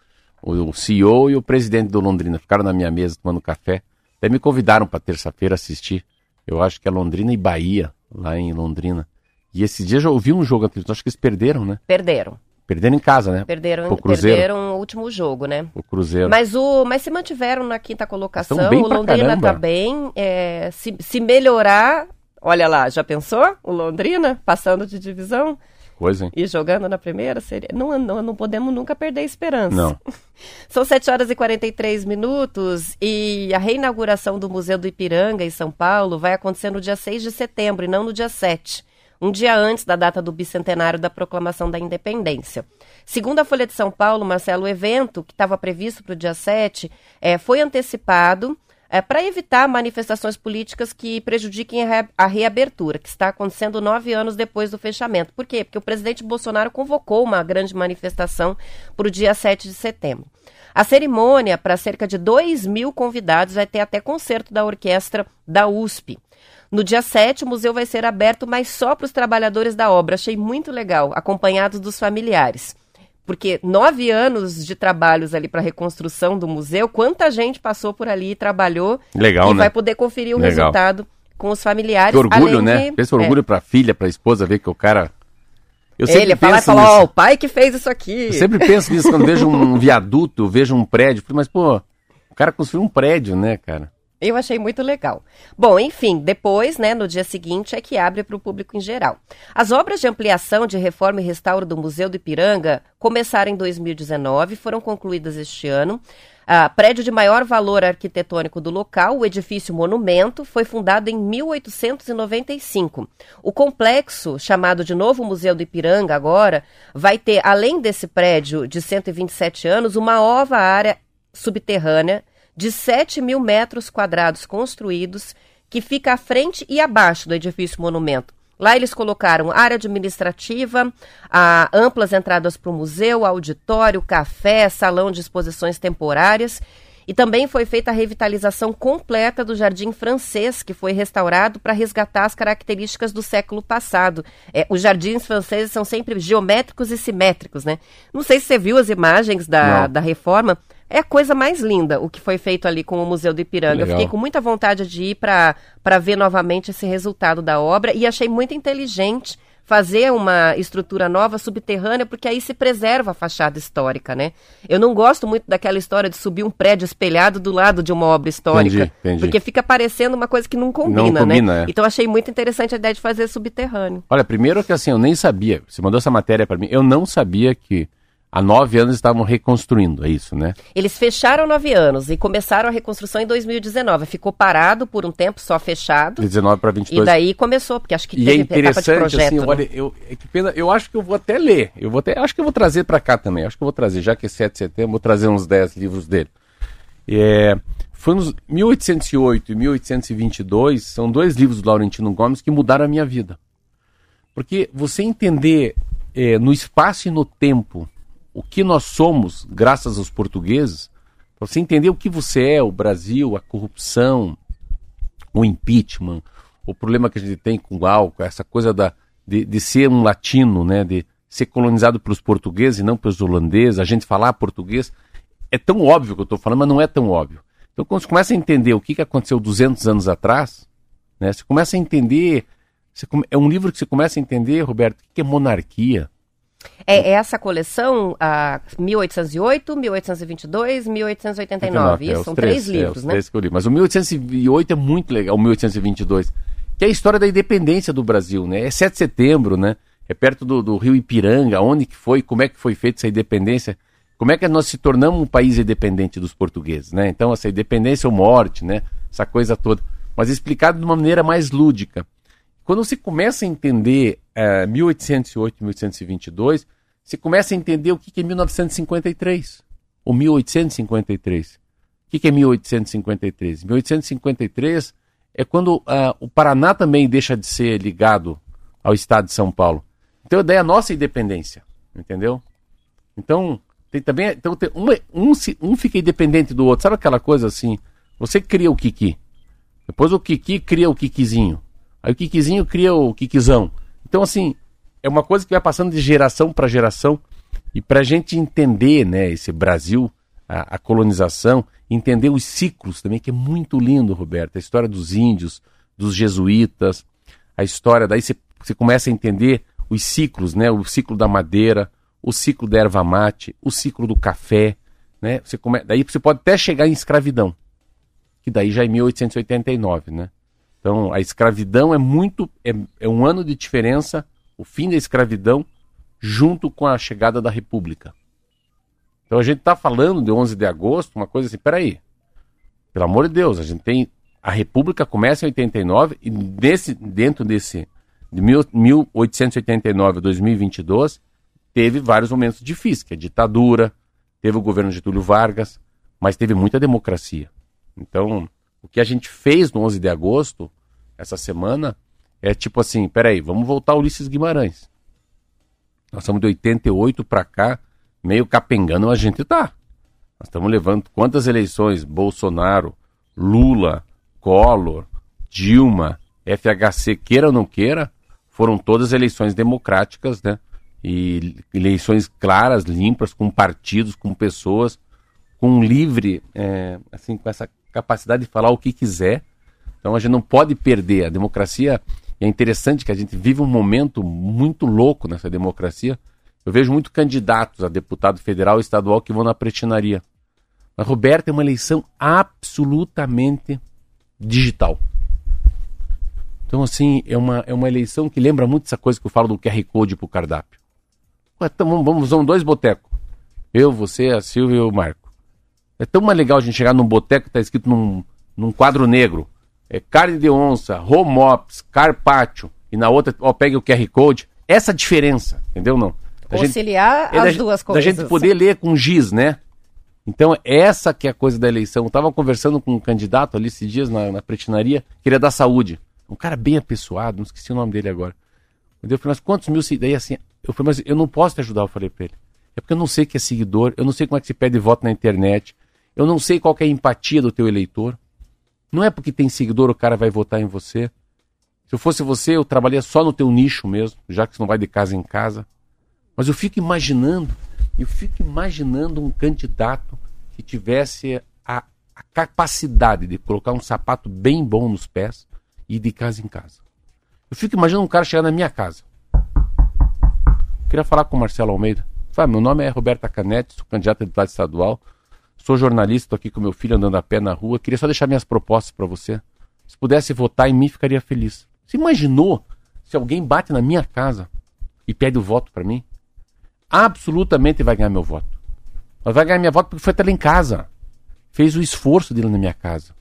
[SPEAKER 2] o, o CEO e o presidente do Londrina. Ficaram na minha mesa tomando café. Até me convidaram para terça-feira assistir. Eu acho que é Londrina e Bahia, lá em Londrina. E esse dia eu já ouvi um jogo antes. Acho que eles perderam, né?
[SPEAKER 1] Perderam.
[SPEAKER 2] Perderam em casa, né?
[SPEAKER 1] Perderam,
[SPEAKER 2] O Cruzeiro.
[SPEAKER 1] perderam o último jogo, né?
[SPEAKER 2] O Cruzeiro.
[SPEAKER 1] Mas, o, mas se mantiveram na quinta colocação, o Londrina
[SPEAKER 2] caramba.
[SPEAKER 1] tá bem. é, se, se melhorar, olha lá, já pensou? O Londrina passando de divisão
[SPEAKER 2] Coisa, hein?
[SPEAKER 1] e jogando na primeira? Seria, não, não, não podemos nunca perder a esperança.
[SPEAKER 2] Não.
[SPEAKER 1] São 7 horas e 43 minutos e a reinauguração do Museu do Ipiranga, em São Paulo, vai acontecer no dia 6 de setembro e não no dia 7, um dia antes da data do bicentenário da proclamação da independência. Segundo a Folha de São Paulo, Marcelo, o evento, que estava previsto para o dia 7, eh, foi antecipado para evitar manifestações políticas que prejudiquem a a reabertura, que está acontecendo nove anos depois do fechamento. Por quê? Porque o presidente Bolsonaro convocou uma grande manifestação para o dia 7 de setembro. A cerimônia, para cerca de 2 mil convidados, vai ter até concerto da orquestra da USP. No dia 7, o museu vai ser aberto, mas só para os trabalhadores da obra. Achei muito legal, acompanhados dos familiares. Porque nove anos de trabalhos ali para reconstrução do museu, quanta gente passou por ali e trabalhou
[SPEAKER 2] Legal,
[SPEAKER 1] e
[SPEAKER 2] né?
[SPEAKER 1] vai poder conferir o
[SPEAKER 2] Legal.
[SPEAKER 1] resultado com os familiares.
[SPEAKER 2] Que orgulho, né?
[SPEAKER 1] de-
[SPEAKER 2] Pensa
[SPEAKER 1] é.
[SPEAKER 2] orgulho pra filha, pra esposa, ver que o cara. Eu
[SPEAKER 1] Ele ia falar e
[SPEAKER 2] nisso.
[SPEAKER 1] ó, o pai que fez isso aqui.
[SPEAKER 2] Eu sempre penso nisso quando vejo um viaduto, vejo um prédio. Mas, pô, o cara construiu um prédio, né, cara?
[SPEAKER 1] Eu achei muito legal. Bom, enfim, depois, né, no dia seguinte, é que abre para o público em geral. As obras de ampliação, de reforma e restauro do Museu do Ipiranga começaram em 2019, foram concluídas este ano. Ah, prédio de maior valor arquitetônico do local, o edifício Monumento, foi fundado em 1895. O complexo, chamado de Novo Museu do Ipiranga agora, vai ter, além desse prédio de 127 anos, uma nova área subterrânea de 7 mil metros quadrados construídos, que fica à frente e abaixo do edifício monumento. Lá eles colocaram área administrativa, a amplas entradas para o museu, auditório, café, salão de exposições temporárias. E também foi feita a revitalização completa do Jardim Francês, que foi restaurado para resgatar as características do século passado. É, os jardins franceses são sempre geométricos e simétricos, né? Não sei se você viu as imagens da,
[SPEAKER 2] Não.
[SPEAKER 1] da reforma. É a coisa mais linda o que foi feito ali com o Museu do Ipiranga. Eu
[SPEAKER 2] Legal.
[SPEAKER 1] fiquei com muita vontade de ir para ver novamente esse resultado da obra e achei muito inteligente fazer uma estrutura nova subterrânea, porque aí se preserva a fachada histórica, né? Eu não gosto muito daquela história de subir um prédio espelhado do lado de uma obra histórica,
[SPEAKER 2] Entendi, entendi.
[SPEAKER 1] porque fica parecendo uma coisa que não combina,
[SPEAKER 2] combina,
[SPEAKER 1] né?
[SPEAKER 2] é.
[SPEAKER 1] Então achei muito interessante a ideia de fazer subterrâneo.
[SPEAKER 2] Olha, primeiro que assim, eu nem sabia. Você mandou essa matéria pra mim. Eu não sabia que há nove anos estavam reconstruindo, é isso, né?
[SPEAKER 1] Eles fecharam nove anos e começaram a reconstrução em 2019. Ficou parado por um tempo, só fechado.
[SPEAKER 2] De 19 para
[SPEAKER 1] E
[SPEAKER 2] 22.
[SPEAKER 1] daí começou, porque acho que
[SPEAKER 2] E é
[SPEAKER 1] teve etapa
[SPEAKER 2] interessante,
[SPEAKER 1] projeto.
[SPEAKER 2] assim,
[SPEAKER 1] né?
[SPEAKER 2] olha, eu, é que pena, eu acho que eu vou até ler. Eu vou até, acho que eu vou trazer para cá também. Acho que eu vou trazer, já que é 7 de setembro, vou trazer uns 10 livros dele. É, foi nos 1808 e 1822, são dois livros do Laurentino Gomes que mudaram a minha vida. Porque você entender é, no espaço e no tempo o que nós somos, graças aos portugueses, pra você entender o que você é, o Brasil, a corrupção, o impeachment, o problema que a gente tem com o álcool, essa coisa da, de, de ser um latino, né, de ser colonizado pelos portugueses e não pelos holandeses, a gente falar português, é tão óbvio que eu estou falando, mas não é tão óbvio. Então, quando você começa a entender o que, que aconteceu 200 anos atrás, né, você começa a entender, você é um livro que você começa a entender, Roberto, o que, que é monarquia,
[SPEAKER 1] É essa coleção, a 1808, 1822, 1889.
[SPEAKER 2] é,
[SPEAKER 1] Isso,
[SPEAKER 2] os
[SPEAKER 1] são três,
[SPEAKER 2] é,
[SPEAKER 1] livros,
[SPEAKER 2] os
[SPEAKER 1] né?
[SPEAKER 2] três que eu li. Mas o 1808 é muito legal, o 1822. Que é a história da independência do Brasil, né? É 7 de setembro, né? É perto do, do rio Ipiranga, onde que foi, como é que foi feita essa independência, como é que nós se tornamos um país independente dos portugueses, né? Então, essa independência ou morte, né? Essa coisa toda. Mas explicado de uma maneira mais lúdica. Quando você começa a entender eh, 1808 1822, você começa a entender o que que é 1953, ou 1853. O que que é 1853? 1853 é quando ah, o Paraná também deixa de ser ligado ao estado de São Paulo. Então, daí é a nossa independência, entendeu? Então, tem também. Então, tem uma- um, um fica independente do outro. Sabe aquela coisa assim? Você cria o Kiki. Depois o Kiki cria o Kikizinho. Aí o Kikizinho cria o Kikizão. Então, assim, é uma coisa que vai passando de geração para geração. E para a gente entender, né, esse Brasil, a, a colonização, entender os ciclos também, que é muito lindo, Roberto. A história dos índios, dos jesuítas, a história, daí você, você começa a entender os ciclos, né? O ciclo da madeira, o ciclo da erva mate, o ciclo do café, né? Você come... Daí você pode até chegar em escravidão, que daí já é 1889, né? Então a escravidão é muito, é, é um ano de diferença, o fim da escravidão junto com a chegada da República. Então a gente está falando de 11 de agosto, uma coisa assim, peraí, pelo amor de Deus, a gente tem a República começa em 89 e desse, dentro desse de mil- 1889 a 2022 teve vários momentos difíceis, que é ditadura, teve o governo Getúlio Vargas, mas teve muita democracia. Então, o que a gente fez no 11 de agosto, essa semana, é tipo assim, peraí, vamos voltar ao Ulisses Guimarães. Nós estamos de 88 para cá, meio capengando a gente tá. Nós estamos levando quantas eleições? Bolsonaro, Lula, Collor, Dilma, FHC, queira ou não queira, foram todas eleições democráticas, né? E eleições claras, limpas, com partidos, com pessoas, com livre, é, assim, com essa capacidade de falar o que quiser. Então a gente não pode perder a democracia. É interessante que a gente vive um momento muito louco nessa democracia. Eu vejo muito candidatos a deputado federal e estadual que vão na pretinaria. Mas Roberto é uma eleição absolutamente digital. Então, assim, é uma, é uma eleição que lembra muito essa coisa que eu falo do QR Code pro cardápio. Ué, então, vamos, vamos, vamos dois botecos. Eu, você, a Silvia e o Marco. É tão mais legal a gente chegar num boteco que tá escrito num, num quadro negro. É carne de onça, romops, carpaccio. E na outra, ó, pegue o QR Code. Essa diferença, entendeu? Não. Da gente-
[SPEAKER 1] Conciliar
[SPEAKER 2] é da
[SPEAKER 1] as duas
[SPEAKER 2] Da
[SPEAKER 1] coisas.
[SPEAKER 2] gente poder ler com giz, né? Então, essa que é a coisa da eleição. Eu estava conversando com um candidato ali esses dias na, na pretinaria, queria dar saúde. Um cara bem apessoado, não esqueci o nome dele agora. Eu falei, mas quantos mil. Daí assim, eu falei, mas eu não posso te ajudar, eu falei pra ele. É porque eu não sei que é seguidor, eu não sei como é que se pede voto na internet, eu não sei qual é a empatia do teu eleitor. Não é porque tem seguidor o cara vai votar em você. Se eu fosse você, eu trabalharia só no teu nicho mesmo, já que você não vai de casa em casa. Mas eu fico imaginando, eu fico imaginando um candidato que tivesse a, a capacidade de colocar um sapato bem bom nos pés e ir de casa em casa. Eu fico imaginando um cara chegar na minha casa. Eu queria falar com o Marcelo Almeida. Fala, meu nome é Roberta Canete, sou candidato a deputado estadual. Sou jornalista, estou aqui com meu filho andando a pé na rua. Queria só deixar minhas propostas para você. Se pudesse votar em mim, ficaria feliz. Você imaginou se alguém bate na minha casa e pede o voto para mim? Absolutamente vai ganhar meu voto. Mas vai ganhar minha voto porque foi até lá em casa. Fez o esforço dele na minha casa.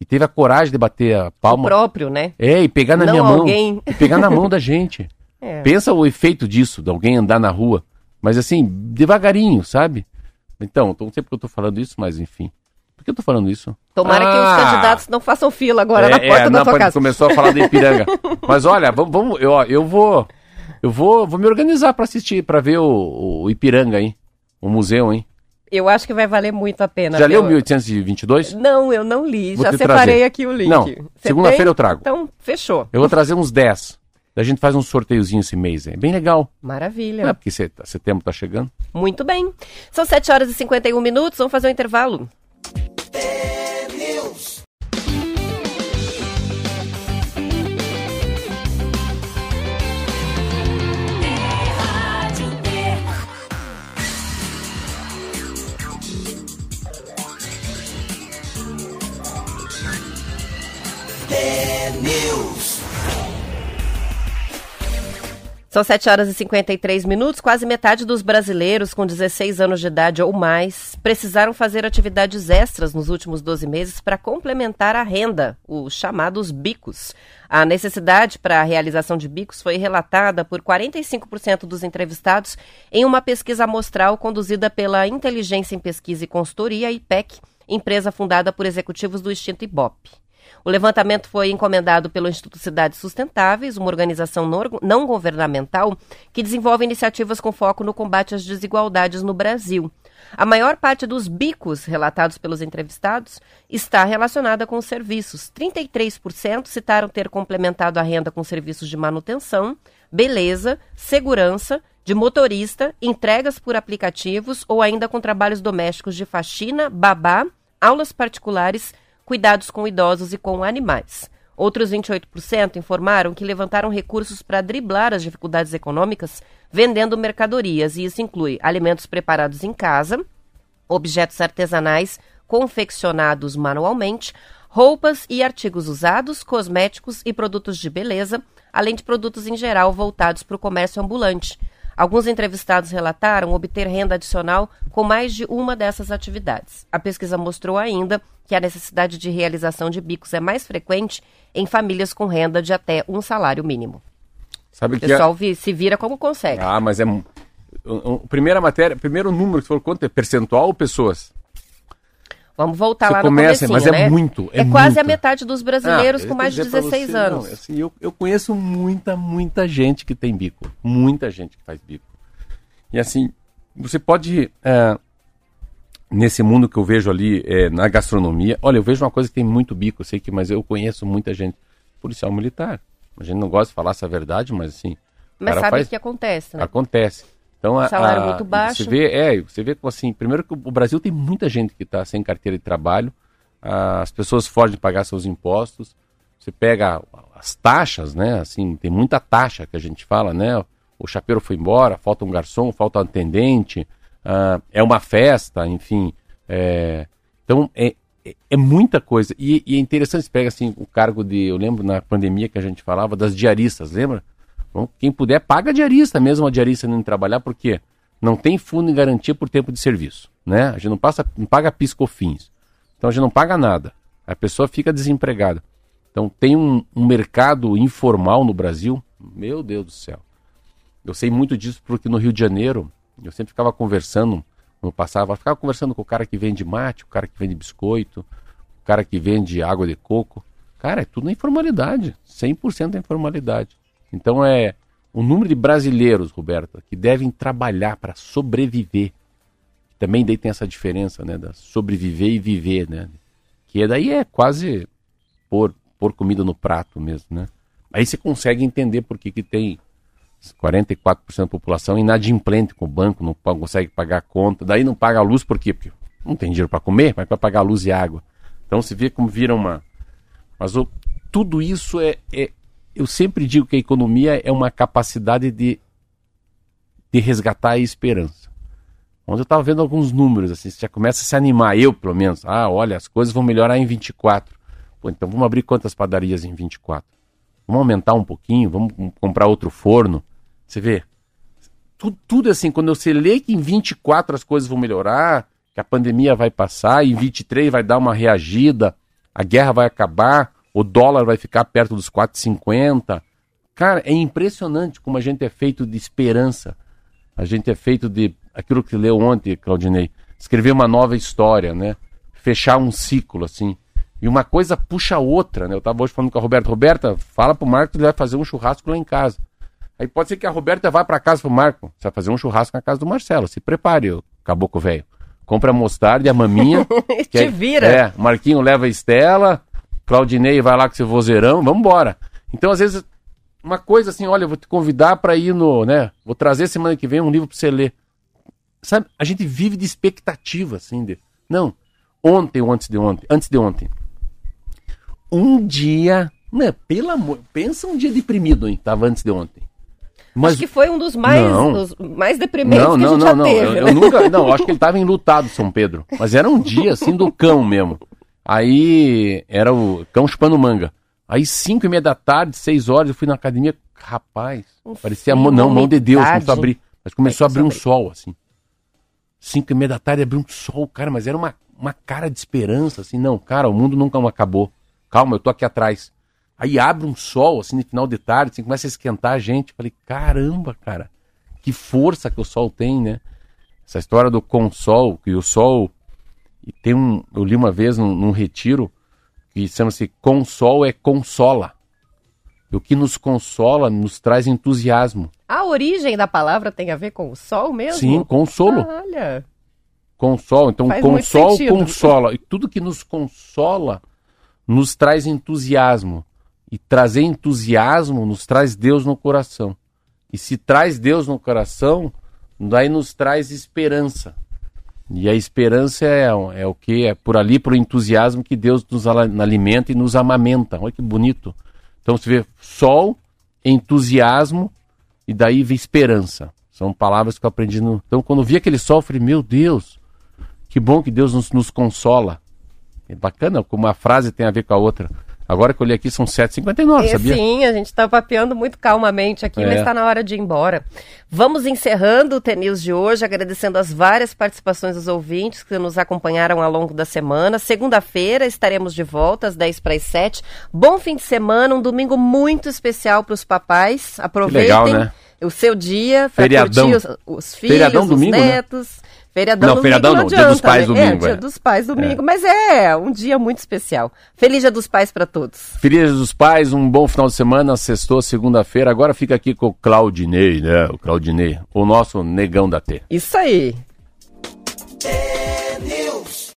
[SPEAKER 2] E teve a coragem de bater a
[SPEAKER 1] O
[SPEAKER 2] palma.
[SPEAKER 1] próprio, né?
[SPEAKER 2] É, e pegar na
[SPEAKER 1] Não
[SPEAKER 2] minha mão.
[SPEAKER 1] alguém.
[SPEAKER 2] E pegar na mão da gente.
[SPEAKER 1] É.
[SPEAKER 2] Pensa o efeito disso, de alguém andar na rua. Mas assim, devagarinho, sabe? Então, não sei porque eu tô falando isso, mas enfim. Por que eu tô falando isso?
[SPEAKER 1] Tomara que os
[SPEAKER 2] Ah!
[SPEAKER 1] candidatos não façam fila agora
[SPEAKER 2] É,
[SPEAKER 1] na porta
[SPEAKER 2] é,
[SPEAKER 1] da
[SPEAKER 2] não,
[SPEAKER 1] tua casa.
[SPEAKER 2] começou a falar do Ipiranga. Mas olha, vamos, vamos eu, eu vou eu vou, vou me organizar pra assistir, pra ver o, o Ipiranga aí, o museu, hein?
[SPEAKER 1] Eu acho que vai valer muito a pena.
[SPEAKER 2] Já leu
[SPEAKER 1] viu?
[SPEAKER 2] 1822?
[SPEAKER 1] Não, eu não li.
[SPEAKER 2] Vou
[SPEAKER 1] Já separei
[SPEAKER 2] trazer.
[SPEAKER 1] aqui o link.
[SPEAKER 2] Não, segunda-feira eu trago.
[SPEAKER 1] Então, fechou.
[SPEAKER 2] Eu vou trazer uns 10. A gente faz um sorteiozinho esse mês, é bem legal.
[SPEAKER 1] Maravilha.
[SPEAKER 2] Não é porque setembro tá, está chegando.
[SPEAKER 1] Muito bem. São 7 horas e 51 minutos, vamos fazer um intervalo.
[SPEAKER 3] News.
[SPEAKER 1] São 7 horas e 53 minutos. Quase metade dos brasileiros com 16 anos de idade ou mais precisaram fazer atividades extras nos últimos 12 meses para complementar a renda, os chamados bicos. A necessidade para a realização de bicos foi relatada por 45% dos entrevistados em uma pesquisa amostral conduzida pela Inteligência em Pesquisa e Consultoria, IPEC, empresa fundada por executivos do extinto Ibope. O levantamento foi encomendado pelo Instituto Cidades Sustentáveis, uma organização não governamental que desenvolve iniciativas com foco no combate às desigualdades no Brasil. A maior parte dos bicos relatados pelos entrevistados está relacionada com os serviços. 33% citaram ter complementado a renda com serviços de manutenção, beleza, segurança, de motorista, entregas por aplicativos ou ainda com trabalhos domésticos de faxina, babá, aulas particulares cuidados com idosos e com animais. Outros 28% informaram que levantaram recursos para driblar as dificuldades econômicas vendendo mercadorias, e isso inclui alimentos preparados em casa, objetos artesanais confeccionados manualmente, roupas e artigos usados, cosméticos e produtos de beleza, além de produtos em geral voltados para o comércio ambulante. Alguns entrevistados relataram obter renda adicional com mais de uma dessas atividades. A pesquisa mostrou ainda que a necessidade de realização de bicos é mais frequente em famílias com renda de até um salário mínimo.
[SPEAKER 2] Sabe
[SPEAKER 1] O
[SPEAKER 2] que
[SPEAKER 1] pessoal se vira como consegue.
[SPEAKER 2] Ah, mas é. Primeira matéria, primeiro número que você falou, quanto é? Percentual ou pessoas?
[SPEAKER 1] Vamos voltar
[SPEAKER 2] Você
[SPEAKER 1] lá
[SPEAKER 2] começa,
[SPEAKER 1] no
[SPEAKER 2] mas
[SPEAKER 1] comecinho,
[SPEAKER 2] é
[SPEAKER 1] né?
[SPEAKER 2] muito, é
[SPEAKER 1] quase a metade dos brasileiros
[SPEAKER 2] Ah,
[SPEAKER 1] com mais de
[SPEAKER 2] tenho que dizer pra
[SPEAKER 1] 16
[SPEAKER 2] você,
[SPEAKER 1] anos.
[SPEAKER 2] não, assim, eu, eu conheço muita, muita gente que tem bico. Muita gente que faz bico. E assim, você pode. é, nesse mundo que eu vejo ali é, na gastronomia, olha, eu vejo uma coisa que tem muito bico, sei que, mas eu conheço muita gente. Policial militar. A gente não gosta de falar essa verdade, mas assim.
[SPEAKER 1] Mas sabe
[SPEAKER 2] faz-
[SPEAKER 1] o que acontece, né?
[SPEAKER 2] Acontece. Então, a,
[SPEAKER 1] Salário
[SPEAKER 2] a-
[SPEAKER 1] muito baixo.
[SPEAKER 2] Você vê, é, você vê como assim, primeiro que o Brasil tem muita gente que está sem carteira de trabalho, ah, as pessoas fogem de pagar seus impostos, você pega as taxas, né, assim, tem muita taxa que a gente fala, né, o chapeiro foi embora, falta um garçom, falta um atendente, ah, é uma festa, enfim, é, então é, é, é muita coisa, e, e é interessante, você pega assim, o cargo de, eu lembro na pandemia que a gente falava das diaristas, lembra? Bom, quem puder, paga a diarista mesmo, a diarista não trabalhar, porque não tem fundo de garantia por tempo de serviço, né? A gente não, passa, não paga piscofins. Então a gente não paga nada. A pessoa fica desempregada. Então tem um, um mercado informal no Brasil, meu Deus do céu. Eu sei muito disso porque no Rio de Janeiro, eu sempre ficava conversando, no passava, ficava conversando com o cara que vende mate, o cara que vende biscoito, o cara que vende água de coco. Cara, é tudo na informalidade, 100% da informalidade. Então é o número de brasileiros, Roberta, que devem trabalhar para sobreviver. Também daí tem essa diferença, né, da sobreviver e viver, né? Que daí é quase pôr, pôr comida no prato mesmo, né? Aí você consegue entender por que, que tem 44% da população inadimplente com o banco, não consegue pagar a conta, daí não paga a luz por quê? Porque não tem dinheiro para comer, mas para pagar a luz e água. Então você vê como vira uma. Mas o- tudo isso é, é- Eu sempre digo que a economia é uma capacidade de, de resgatar a esperança. Ontem eu estava vendo alguns números, assim, você já começa a se animar, eu pelo menos. Ah, olha, as coisas vão melhorar em 24. Pô, então vamos abrir quantas padarias em 24? Vamos aumentar um pouquinho, vamos com- comprar outro forno. Você vê, tudo, tudo assim, quando você lê que em 24 as coisas vão melhorar, que a pandemia vai passar, em 23 vai dar uma reagida, a guerra vai acabar, o dólar vai ficar perto dos 4,50. Cara, é impressionante como a gente é feito de esperança. A gente é feito de aquilo que leu ontem, Claudinei, escrever uma nova história, né? Fechar um ciclo, assim. E uma coisa puxa a outra, né? Eu estava hoje falando com a Roberta. Roberta, fala pro Marco que ele vai fazer um churrasco lá em casa. Aí pode ser que a Roberta vá para casa pro Marco. Você vai fazer um churrasco na casa do Marcelo. Se prepare, ô caboclo velho. Compra a mostarda e a maminha. que
[SPEAKER 1] Te
[SPEAKER 2] aí-
[SPEAKER 1] vira.
[SPEAKER 2] É, Marquinho leva a Estela, Claudinei vai lá com seu vozeirão, vamos embora. Então, às vezes, uma coisa assim, olha, eu vou te convidar para ir no, né? Vou trazer semana que vem um livro para você ler. Sabe, a gente vive de expectativa, assim, de... Não, ontem ou antes de ontem, antes de ontem. Um dia, né, pelo amor, pensa um dia deprimido, hein, tava antes de ontem. Mas
[SPEAKER 1] Acho que foi um dos mais,
[SPEAKER 2] Não.
[SPEAKER 1] dos mais deprimentes
[SPEAKER 2] não,
[SPEAKER 1] que a
[SPEAKER 2] não,
[SPEAKER 1] gente
[SPEAKER 2] não,
[SPEAKER 1] já
[SPEAKER 2] não.
[SPEAKER 1] teve,
[SPEAKER 2] Eu,
[SPEAKER 1] né?
[SPEAKER 2] eu nunca. Não, acho que ele tava enlutado, São Pedro. Mas era um dia assim do cão mesmo. Aí era o cão chupando manga. Aí, cinco e meia da tarde, seis horas, eu fui na academia. Rapaz,
[SPEAKER 1] Um
[SPEAKER 2] parecia mão, não, mão de Deus. Começou a abrir. Mas começou a abrir um sol, assim. Cinco e meia da tarde abriu um sol, cara, mas era uma, uma cara de esperança, assim. Não, cara, o mundo nunca acabou. Calma, eu tô aqui atrás. Aí abre um sol, assim, no final de tarde, assim, começa a esquentar a gente. Falei, caramba, cara, que força que o sol tem, né? Essa história do consol, que o sol. E tem um. Eu li uma vez num, num retiro que chama-se consol é consola. E o que nos consola nos traz entusiasmo.
[SPEAKER 1] A origem da palavra tem a ver com o sol mesmo?
[SPEAKER 2] Sim, consolo.
[SPEAKER 1] Ah, olha.
[SPEAKER 2] Consolo. Então,
[SPEAKER 1] Faz
[SPEAKER 2] consol consola. E tudo que nos consola nos traz entusiasmo. E trazer entusiasmo nos traz Deus no coração. E se traz Deus no coração, daí nos traz esperança. E a esperança é, é o que? É por ali, por entusiasmo, que Deus nos alimenta e nos amamenta. Olha que bonito. Então você vê sol, entusiasmo e daí vem esperança. São palavras que eu aprendi no. Então, quando vi aquele sol, eu falei, meu Deus, que bom que Deus nos, nos consola. É bacana como uma frase tem a ver com a outra. Agora que eu olhei aqui, são 7h59,
[SPEAKER 1] É,
[SPEAKER 2] sabia?
[SPEAKER 1] Sim, a gente está papeando muito calmamente aqui,
[SPEAKER 2] É.
[SPEAKER 1] mas está na hora de ir embora. Vamos encerrando o TNews de hoje, agradecendo as várias participações dos ouvintes que nos acompanharam ao longo da semana. Segunda-feira estaremos de volta às 10 para as 7. Bom fim de semana, um domingo muito especial para os papais. Aproveitem
[SPEAKER 2] legal, né?
[SPEAKER 1] o seu dia para curtir os, os filhos,
[SPEAKER 2] Feriadão
[SPEAKER 1] os
[SPEAKER 2] domingo, né?
[SPEAKER 1] Feriadão
[SPEAKER 2] não, feriadão não, não adianta, dia dos pais
[SPEAKER 1] né?
[SPEAKER 2] É, domingo.
[SPEAKER 1] É, dia dos pais domingo, é. mas é um dia muito especial. Feliz dia dos pais para todos.
[SPEAKER 2] Feliz dia dos pais, um bom final de semana, sextou, segunda-feira. Agora fica aqui com o Claudinei, né? O Claudinei, o nosso negão da T.
[SPEAKER 1] Isso aí. É